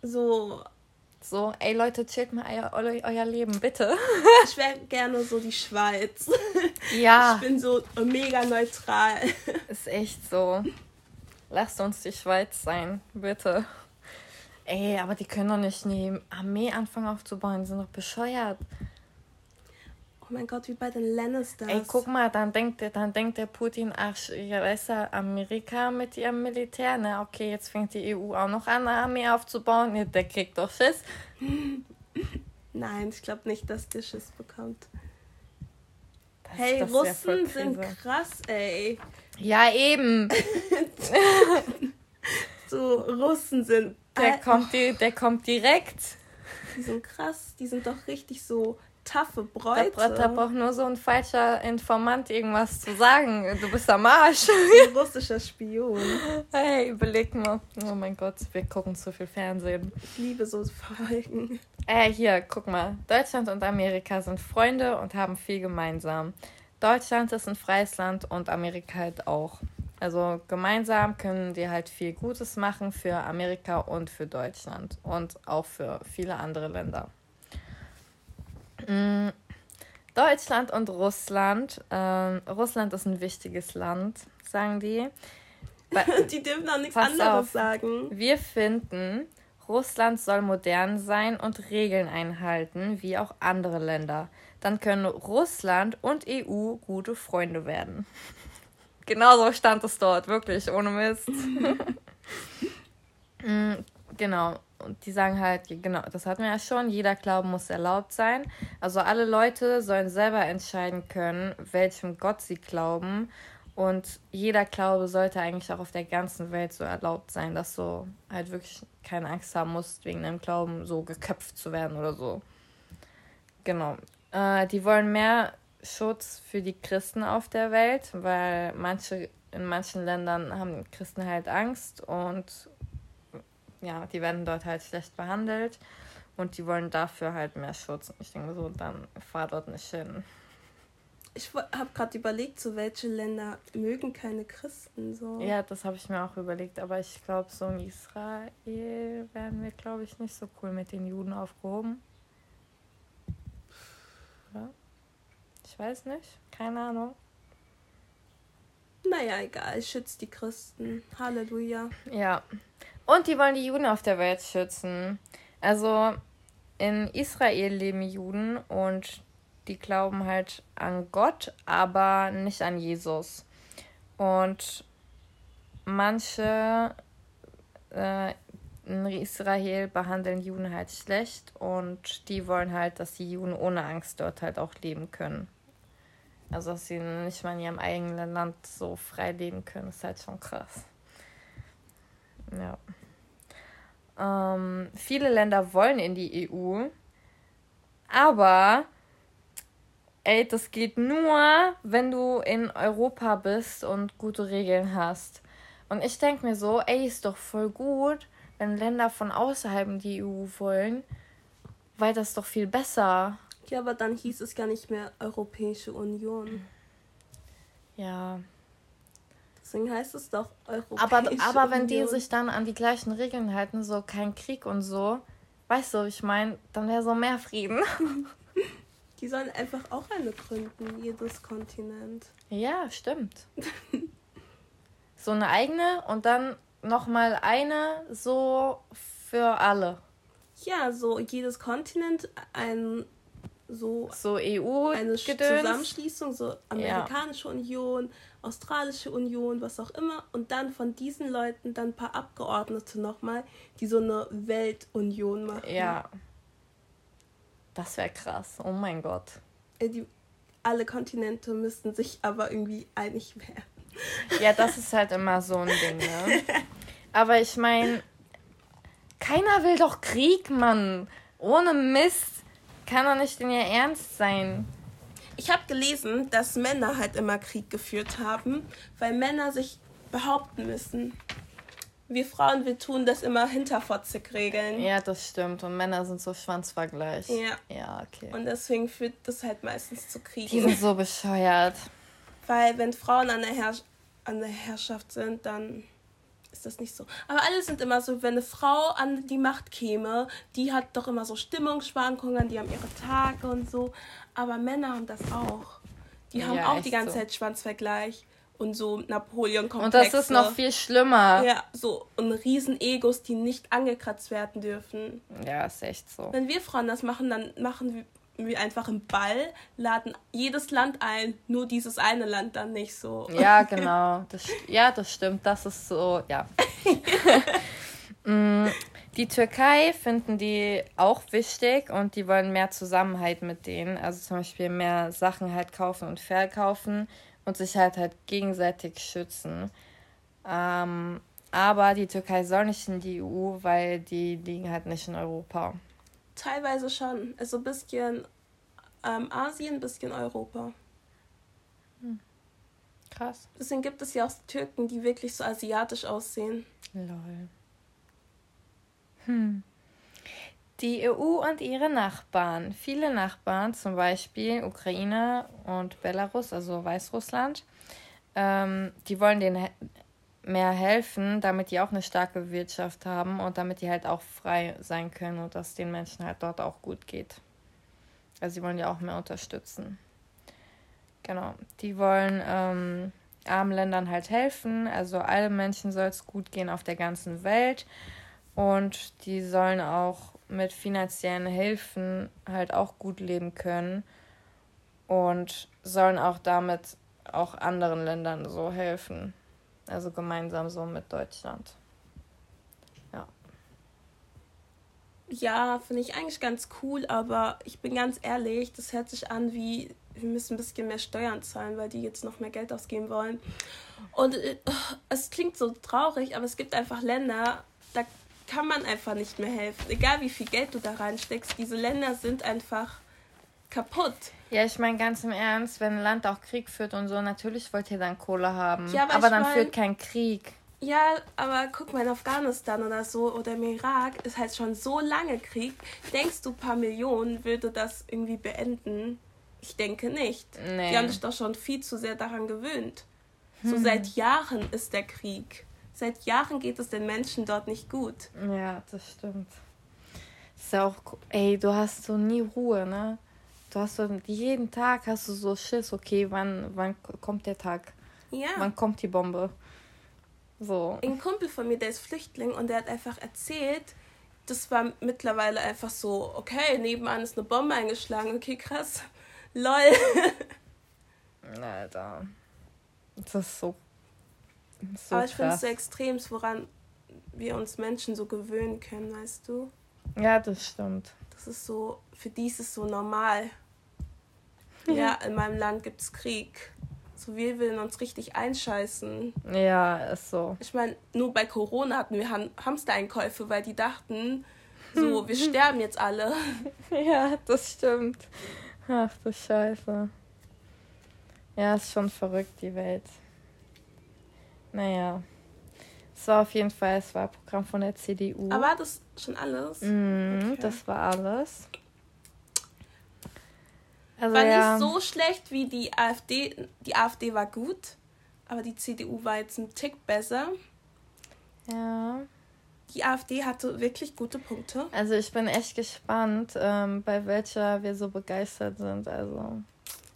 [SPEAKER 1] So. So, ey Leute, chillt mal euer, euer Leben, bitte.
[SPEAKER 2] Ich wäre gerne so die Schweiz. Ja. Ich bin so mega neutral.
[SPEAKER 1] Ist echt so. Lasst uns die Schweiz sein, bitte. Ey, aber die können doch nicht eine Armee anfangen aufzubauen, die sind doch bescheuert.
[SPEAKER 2] Oh mein Gott, wie bei den Lannisters.
[SPEAKER 1] Ey, guck mal, dann denkt, dann denkt der Putin, ach, ja, weißt du, Amerika mit ihrem Militär, ne? Okay, jetzt fängt die EU auch noch an, eine Armee aufzubauen. Ja, der kriegt doch Schiss.
[SPEAKER 2] Nein, ich glaube nicht, dass der Schiss bekommt. Das, hey, Russen sind krass, ey.
[SPEAKER 1] Ja, eben.
[SPEAKER 2] so, Russen sind.
[SPEAKER 1] Der kommt, die, der kommt direkt.
[SPEAKER 2] Die sind krass, die sind doch richtig so taffe Bräute.
[SPEAKER 1] Da, da braucht nur so ein falscher Informant irgendwas zu sagen. Du bist am Arsch.
[SPEAKER 2] Ein russischer Spion.
[SPEAKER 1] Hey, überleg mal. Oh mein Gott, wir gucken zu viel Fernsehen.
[SPEAKER 2] Ich liebe so Folgen.
[SPEAKER 1] Äh, hier, guck mal. Deutschland und Amerika sind Freunde und haben viel gemeinsam. Deutschland ist ein freies Land und Amerika halt auch. Also gemeinsam können die halt viel Gutes machen für Amerika und für Deutschland und auch für viele andere Länder. Mm, Deutschland und Russland. Ähm, Russland ist ein wichtiges Land, sagen die. die dürfen auch nichts anderes auf. sagen. Wir finden, Russland soll modern sein und Regeln einhalten, wie auch andere Länder. Dann können Russland und EU gute Freunde werden. Genauso stand es dort, wirklich, ohne Mist. Mm, genau. Und die sagen halt, genau, das hatten wir ja schon, jeder Glauben muss erlaubt sein. Also alle Leute sollen selber entscheiden können, welchem Gott sie glauben. Und jeder Glaube sollte eigentlich auch auf der ganzen Welt so erlaubt sein, dass du halt wirklich keine Angst haben musst, wegen deinem Glauben so geköpft zu werden oder so. Genau. Äh, die wollen mehr Schutz für die Christen auf der Welt, weil manche in manchen Ländern haben Christen halt Angst und ja, die werden dort halt schlecht behandelt und die wollen dafür halt mehr Schutz. Ich denke so, dann fahr dort nicht hin.
[SPEAKER 2] Ich habe gerade überlegt, so welche Länder mögen keine Christen so.
[SPEAKER 1] Ja, das habe ich mir auch überlegt, aber ich glaube, so in Israel werden wir, glaube ich, nicht so cool mit den Juden aufgehoben. Oder? Ich weiß nicht. Keine Ahnung.
[SPEAKER 2] Naja, egal. Schützt die Christen. Halleluja.
[SPEAKER 1] Ja. Und die wollen die Juden auf der Welt schützen. Also in Israel leben Juden und die glauben halt an Gott, aber nicht an Jesus. Und manche äh, in Israel behandeln Juden halt schlecht und die wollen halt, dass die Juden ohne Angst dort halt auch leben können. Also, dass sie nicht mal in ihrem eigenen Land so frei leben können, ist halt schon krass. Ja. Ähm, viele Länder wollen in die EU, aber ey, das geht nur, wenn du in Europa bist und gute Regeln hast. Und ich denke mir so, ey, ist doch voll gut, wenn Länder von außerhalb in die EU wollen, weil das doch viel besser.
[SPEAKER 2] Ja, aber dann hieß es gar nicht mehr Europäische Union. Ja. Deswegen heißt es doch Europäische
[SPEAKER 1] aber, aber Union. wenn die sich dann an die gleichen Regeln halten, so kein Krieg und so, weißt du, ich meine, dann wäre so mehr Frieden.
[SPEAKER 2] Die sollen einfach auch eine gründen, jedes Kontinent.
[SPEAKER 1] Ja, stimmt. so eine eigene und dann nochmal eine so für alle.
[SPEAKER 2] Ja, so jedes Kontinent ein so,
[SPEAKER 1] so EU
[SPEAKER 2] eine Gedöns. Zusammenschließung, so amerikanische ja. Union, australische Union, was auch immer und dann von diesen Leuten dann ein paar Abgeordnete nochmal, die so eine Weltunion machen. Ja.
[SPEAKER 1] Das wäre krass. Oh mein Gott.
[SPEAKER 2] Äh, die, alle Kontinente müssten sich aber irgendwie einig werden.
[SPEAKER 1] Ja, das ist halt immer so ein Ding, ne? Aber ich meine, Keiner will doch Krieg, Mann. Ohne Mist kann doch nicht in ihr Ernst sein.
[SPEAKER 2] Ich habe gelesen, dass Männer halt immer Krieg geführt haben, weil Männer sich behaupten müssen. Wir Frauen, wir tun das immer hinterfotzig regeln.
[SPEAKER 1] Ja, das stimmt. Und Männer sind so Schwanzvergleich.
[SPEAKER 2] Ja.
[SPEAKER 1] Ja, okay.
[SPEAKER 2] Und deswegen führt das halt meistens zu Kriegen.
[SPEAKER 1] Die sind so bescheuert.
[SPEAKER 2] Weil wenn Frauen an der, Herr an der Herrschaft sind, dann ist das nicht so. Aber alle sind immer so, wenn eine Frau an die Macht käme, die hat doch immer so Stimmungsschwankungen, die haben ihre Tage und so. Aber Männer haben das auch. Die haben
[SPEAKER 1] Ja,
[SPEAKER 2] auch die ganze
[SPEAKER 1] so.
[SPEAKER 2] Zeit Schwanzvergleich und so napoleon
[SPEAKER 1] Und das ist noch viel schlimmer.
[SPEAKER 2] Ja, so und riesen Egos, die nicht angekratzt werden dürfen.
[SPEAKER 1] Ja, ist echt so.
[SPEAKER 2] Wenn wir Frauen das machen, dann machen wir einfach einen Ball, laden jedes Land ein, nur dieses eine Land dann nicht so.
[SPEAKER 1] Ja, genau. Das, ja, das stimmt. Das ist so, ja. Mm, die Türkei finden die auch wichtig und die wollen mehr Zusammenhalt mit denen. Also zum Beispiel mehr Sachen halt kaufen und verkaufen und sich halt halt gegenseitig schützen. Ähm, aber die Türkei soll nicht in die EU, weil die liegen halt nicht in Europa.
[SPEAKER 2] Teilweise schon. Also ein bisschen ähm, Asien, ein bisschen Europa.
[SPEAKER 1] Krass.
[SPEAKER 2] Deswegen gibt es ja auch Türken, die wirklich so asiatisch aussehen.
[SPEAKER 1] Lol. Hm. Die EU und ihre Nachbarn. Viele Nachbarn, zum Beispiel Ukraine und Belarus, also Weißrussland, ähm, die wollen he mehr helfen, damit die auch eine starke Wirtschaft haben und damit die halt auch frei sein können und dass den Menschen halt dort auch gut geht. Also sie wollen ja auch mehr unterstützen. Genau. Die wollen ähm, armen Ländern halt helfen. Also allen Menschen soll es gut gehen auf der ganzen Welt. Und die sollen auch mit finanziellen Hilfen halt auch gut leben können. Und sollen auch damit auch anderen Ländern so helfen. Also gemeinsam so mit Deutschland. Ja.
[SPEAKER 2] Ja, finde ich eigentlich ganz cool, aber ich bin ganz ehrlich, das hört sich an wie, wir müssen ein bisschen mehr Steuern zahlen, weil die jetzt noch mehr Geld ausgeben wollen. Und äh, es klingt so traurig, aber es gibt einfach Länder, da kann man einfach nicht mehr helfen. Egal wie viel Geld du da reinsteckst, diese Länder sind einfach kaputt.
[SPEAKER 1] Ja, ich meine ganz im Ernst, wenn ein Land auch Krieg führt und so, natürlich wollt ihr dann Kohle haben.
[SPEAKER 2] Ja, aber
[SPEAKER 1] aber dann
[SPEAKER 2] mein-
[SPEAKER 1] führt kein Krieg.
[SPEAKER 2] Ja, aber guck mal, in Afghanistan oder so oder im Irak ist halt schon so lange Krieg. Denkst du, ein paar Millionen würde das irgendwie beenden? Ich denke nicht.
[SPEAKER 1] Nee.
[SPEAKER 2] Die haben sich doch schon viel zu sehr daran gewöhnt. So seit Jahren ist der Krieg. Seit Jahren geht es den Menschen dort nicht gut.
[SPEAKER 1] Ja, das stimmt. Ist ja auch, ey, du hast so nie Ruhe, ne? Du hast so, jeden Tag hast du so Schiss, okay, wann, wann kommt der Tag?
[SPEAKER 2] Ja.
[SPEAKER 1] Wann kommt die Bombe? So.
[SPEAKER 2] Ein Kumpel von mir, der ist Flüchtling und der hat einfach erzählt, das war mittlerweile einfach so, okay, nebenan ist eine Bombe eingeschlagen, okay, krass. Lol.
[SPEAKER 1] Alter. Das ist so. so
[SPEAKER 2] Aber ich finde es so extrem, woran wir uns Menschen so gewöhnen können, weißt du?
[SPEAKER 1] Ja, das stimmt.
[SPEAKER 2] Das ist so, für die ist es so normal. Ja, in meinem Land gibt es Krieg. So, wir willen uns richtig einscheißen.
[SPEAKER 1] Ja, ist so.
[SPEAKER 2] Ich meine, nur bei Corona hatten wir Han Hamstereinkäufe, weil die dachten, so, wir sterben jetzt alle.
[SPEAKER 1] Ja, das stimmt. Ach du Scheiße. Ja, ist schon verrückt, die Welt. Naja. Es war auf jeden Fall, es war ein Programm von der CDU.
[SPEAKER 2] Aber war das schon alles?
[SPEAKER 1] Mhm,
[SPEAKER 2] Okay.
[SPEAKER 1] Das war alles. Also
[SPEAKER 2] War
[SPEAKER 1] ja,
[SPEAKER 2] nicht so schlecht wie die AfD. Die AfD war gut, aber die CDU war jetzt ein Tick besser.
[SPEAKER 1] ja.
[SPEAKER 2] Die AfD hatte wirklich gute Punkte.
[SPEAKER 1] Also ich bin echt gespannt, ähm, bei welcher wir so begeistert sind. Also.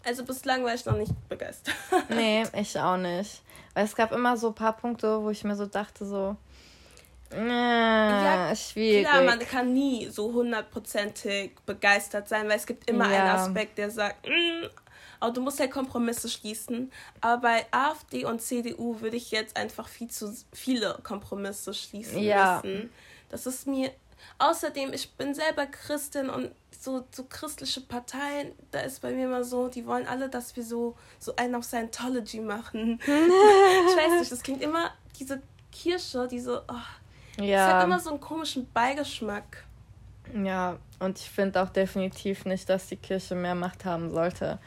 [SPEAKER 2] Also bislang war ich noch nicht begeistert.
[SPEAKER 1] Nee, ich auch nicht. Weil es gab immer so ein paar Punkte, wo ich mir so dachte, so. Ja, schwierig.
[SPEAKER 2] Klar, man kann nie so hundertprozentig begeistert sein, weil es gibt immer einen
[SPEAKER 1] Ja.
[SPEAKER 2] Aspekt, der sagt, mm, aber du musst halt Kompromisse schließen. Aber bei AfD und CDU würde ich jetzt einfach viel zu viele Kompromisse schließen
[SPEAKER 1] Ja.
[SPEAKER 2] müssen. Das ist mir. Außerdem, ich bin selber Christin und so, so christliche Parteien, da ist bei mir immer so, die wollen alle, dass wir so, so einen auf Scientology machen. ich weiß nicht, das klingt immer, diese Kirche, diese, oh, Ja. Es hat immer so einen komischen Beigeschmack.
[SPEAKER 1] Ja, und ich finde auch definitiv nicht, dass die Kirche mehr Macht haben sollte.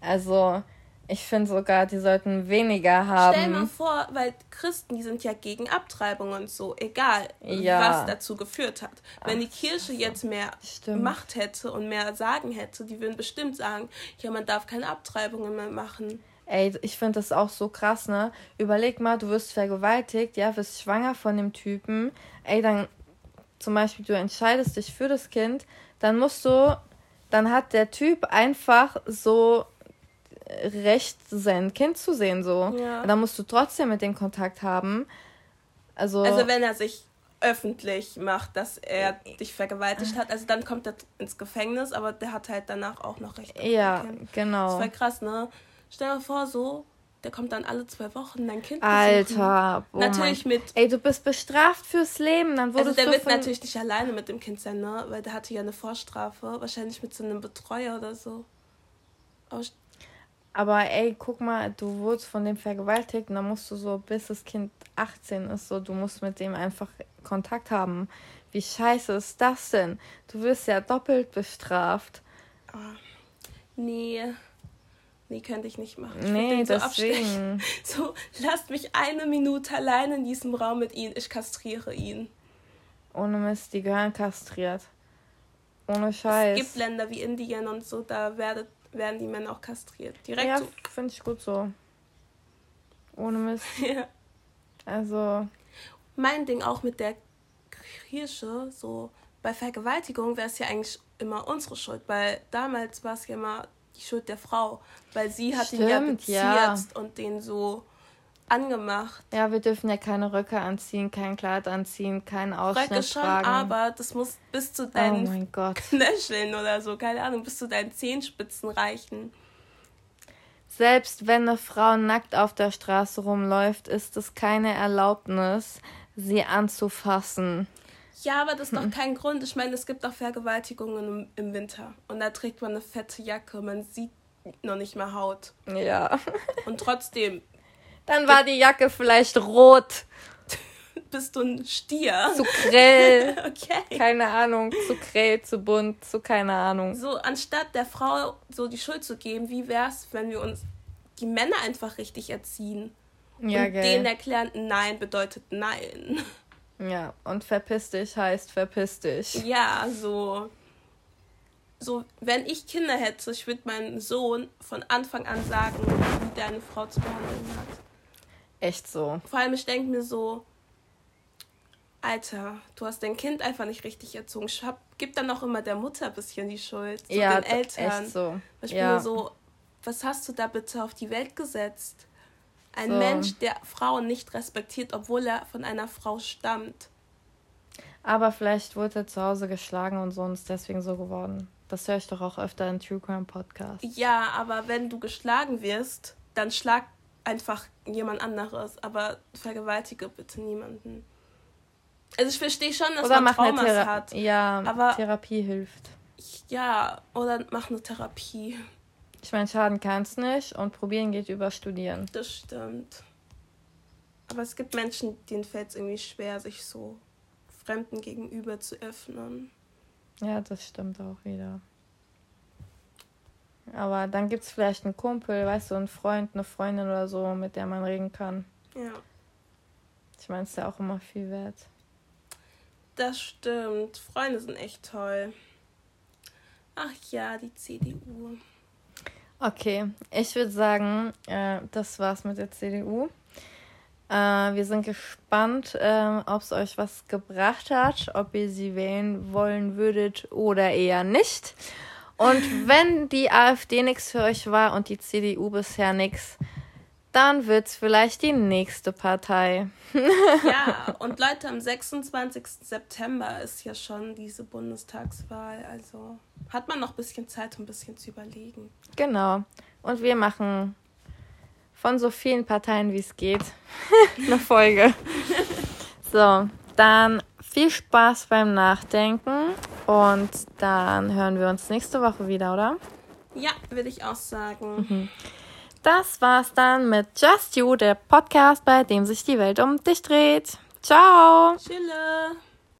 [SPEAKER 1] Also, ich finde sogar, die sollten weniger haben.
[SPEAKER 2] Stell mal vor, weil Christen, die sind ja gegen Abtreibung und so, egal ja. was dazu geführt hat. Wenn die Kirche jetzt mehr Stimmt. Macht hätte und mehr Sagen hätte, die würden bestimmt sagen, ja, man darf keine Abtreibungen mehr machen.
[SPEAKER 1] Ey, ich finde das auch so krass, ne? Überleg mal, du wirst vergewaltigt, ja, wirst schwanger von dem Typen. Ey, dann zum Beispiel, du entscheidest dich für das Kind, dann musst du, dann hat der Typ einfach so Recht, sein Kind zu sehen, so. Ja. dann musst du trotzdem mit dem Kontakt haben. Also,
[SPEAKER 2] also wenn er sich öffentlich macht, dass er dich vergewaltigt hat, also dann kommt er ins Gefängnis, aber der hat halt danach auch noch Recht. Ja, genau. Das war krass, ne? Stell dir vor, so, der kommt dann alle zwei Wochen dein Kind Alter,
[SPEAKER 1] oh natürlich mit. Ey, du bist bestraft fürs Leben, dann
[SPEAKER 2] wurdest also der wird natürlich nicht alleine mit dem Kind sein, ne? Weil der hatte ja eine Vorstrafe, wahrscheinlich mit so einem Betreuer oder so.
[SPEAKER 1] Aber aber ey, guck mal, du wurdest von dem vergewaltigt und dann musst du so, bis das Kind 18 ist, so, du musst mit dem einfach Kontakt haben. Wie scheiße ist das denn? Du wirst ja doppelt bestraft.
[SPEAKER 2] Oh, nee. Nee, könnte ich nicht machen. Ich nee, deswegen. So, so, lasst mich eine Minute allein in diesem Raum mit ihnen. Ich kastriere ihn.
[SPEAKER 1] Ohne Mist, die gehören kastriert. Ohne Scheiß.
[SPEAKER 2] Es gibt Länder wie Indien und so, da werdet werden die Männer auch kastriert. Direkt
[SPEAKER 1] ja, so. finde ich gut so. Ohne Mist. ja. Also.
[SPEAKER 2] Mein Ding auch mit der Kirche, so bei Vergewaltigung wäre es ja eigentlich immer unsere Schuld, weil damals war es ja immer die Schuld der Frau, weil sie hat Stimmt, ihn ja beziert ja. und den so angemacht.
[SPEAKER 1] Ja, wir dürfen ja keine Röcke anziehen, kein Kleid anziehen, kein Ausschnitt Röcke schon,
[SPEAKER 2] tragen. aber das muss bis zu deinen oh Knöcheln oder so, keine Ahnung, bis zu deinen Zehenspitzen reichen.
[SPEAKER 1] Selbst wenn eine Frau nackt auf der Straße rumläuft, ist es keine Erlaubnis, sie anzufassen.
[SPEAKER 2] Ja, aber das ist doch hm. kein Grund. Ich meine, es gibt auch Vergewaltigungen im, im Winter. Und da trägt man eine fette Jacke. Man sieht noch nicht mehr Haut. Ja. Und trotzdem
[SPEAKER 1] dann war die Jacke vielleicht rot.
[SPEAKER 2] Bist du ein Stier?
[SPEAKER 1] Zu grell. okay. Keine Ahnung. Zu grell, zu bunt, zu keine Ahnung.
[SPEAKER 2] So, anstatt der Frau so die Schuld zu geben, wie wäre es, wenn wir uns die Männer einfach richtig erziehen? Ja, und gell. denen erklären, nein bedeutet nein.
[SPEAKER 1] Ja, und verpiss dich heißt verpiss dich.
[SPEAKER 2] Ja, so. So, wenn ich Kinder hätte, ich würde meinem Sohn von Anfang an sagen, wie deine Frau zu behandeln hat.
[SPEAKER 1] Echt so.
[SPEAKER 2] Vor allem, ich denke mir so, Alter, du hast dein Kind einfach nicht richtig erzogen. Ich hab, gib dann auch immer der Mutter ein bisschen die Schuld. So ja, den Eltern. Echt so. Ich ja. bin so, was hast du da bitte auf die Welt gesetzt? Ein so. Mensch, der Frauen nicht respektiert, obwohl er von einer Frau stammt.
[SPEAKER 1] Aber vielleicht wurde er zu Hause geschlagen und so und ist deswegen so geworden. Das höre ich doch auch öfter in True Crime Podcasts.
[SPEAKER 2] Ja, aber wenn du geschlagen wirst, dann schlag einfach jemand anderes, aber vergewaltige bitte niemanden. Also ich verstehe schon, dass oder man Traumas
[SPEAKER 1] Thera hat. Ja, aber Therapie hilft.
[SPEAKER 2] Ja, oder mach eine Therapie.
[SPEAKER 1] Ich meine, schaden kann es nicht und probieren geht über studieren.
[SPEAKER 2] Das stimmt. Aber es gibt Menschen, denen fällt es irgendwie schwer, sich so Fremden gegenüber zu öffnen.
[SPEAKER 1] Ja, das stimmt auch wieder. Aber dann gibt es vielleicht einen Kumpel, weißt du, einen Freund, eine Freundin oder so, mit der man reden kann. Ja. Ich meine, es ist ja auch immer viel wert.
[SPEAKER 2] Das stimmt. Freunde sind echt toll. Ach ja, die CDU.
[SPEAKER 1] Okay, ich würde sagen, äh, das war's mit der CDU. Äh, wir sind gespannt, äh, ob es euch was gebracht hat, ob ihr sie wählen wollen würdet oder eher nicht. Und wenn die AfD nichts für euch war und die CDU bisher nichts, dann wird es vielleicht die nächste Partei.
[SPEAKER 2] ja, und Leute, am 26. September ist ja schon diese Bundestagswahl. Also hat man noch ein bisschen Zeit, um ein bisschen zu überlegen.
[SPEAKER 1] Genau. Und wir machen von so vielen Parteien, wie es geht, eine Folge. so, dann viel Spaß beim Nachdenken und dann hören wir uns nächste Woche wieder, oder?
[SPEAKER 2] Ja, würde ich auch sagen. Mhm.
[SPEAKER 1] Das war's dann mit Just You, der Podcast, bei dem sich die Welt um dich dreht. Ciao.
[SPEAKER 2] Chille.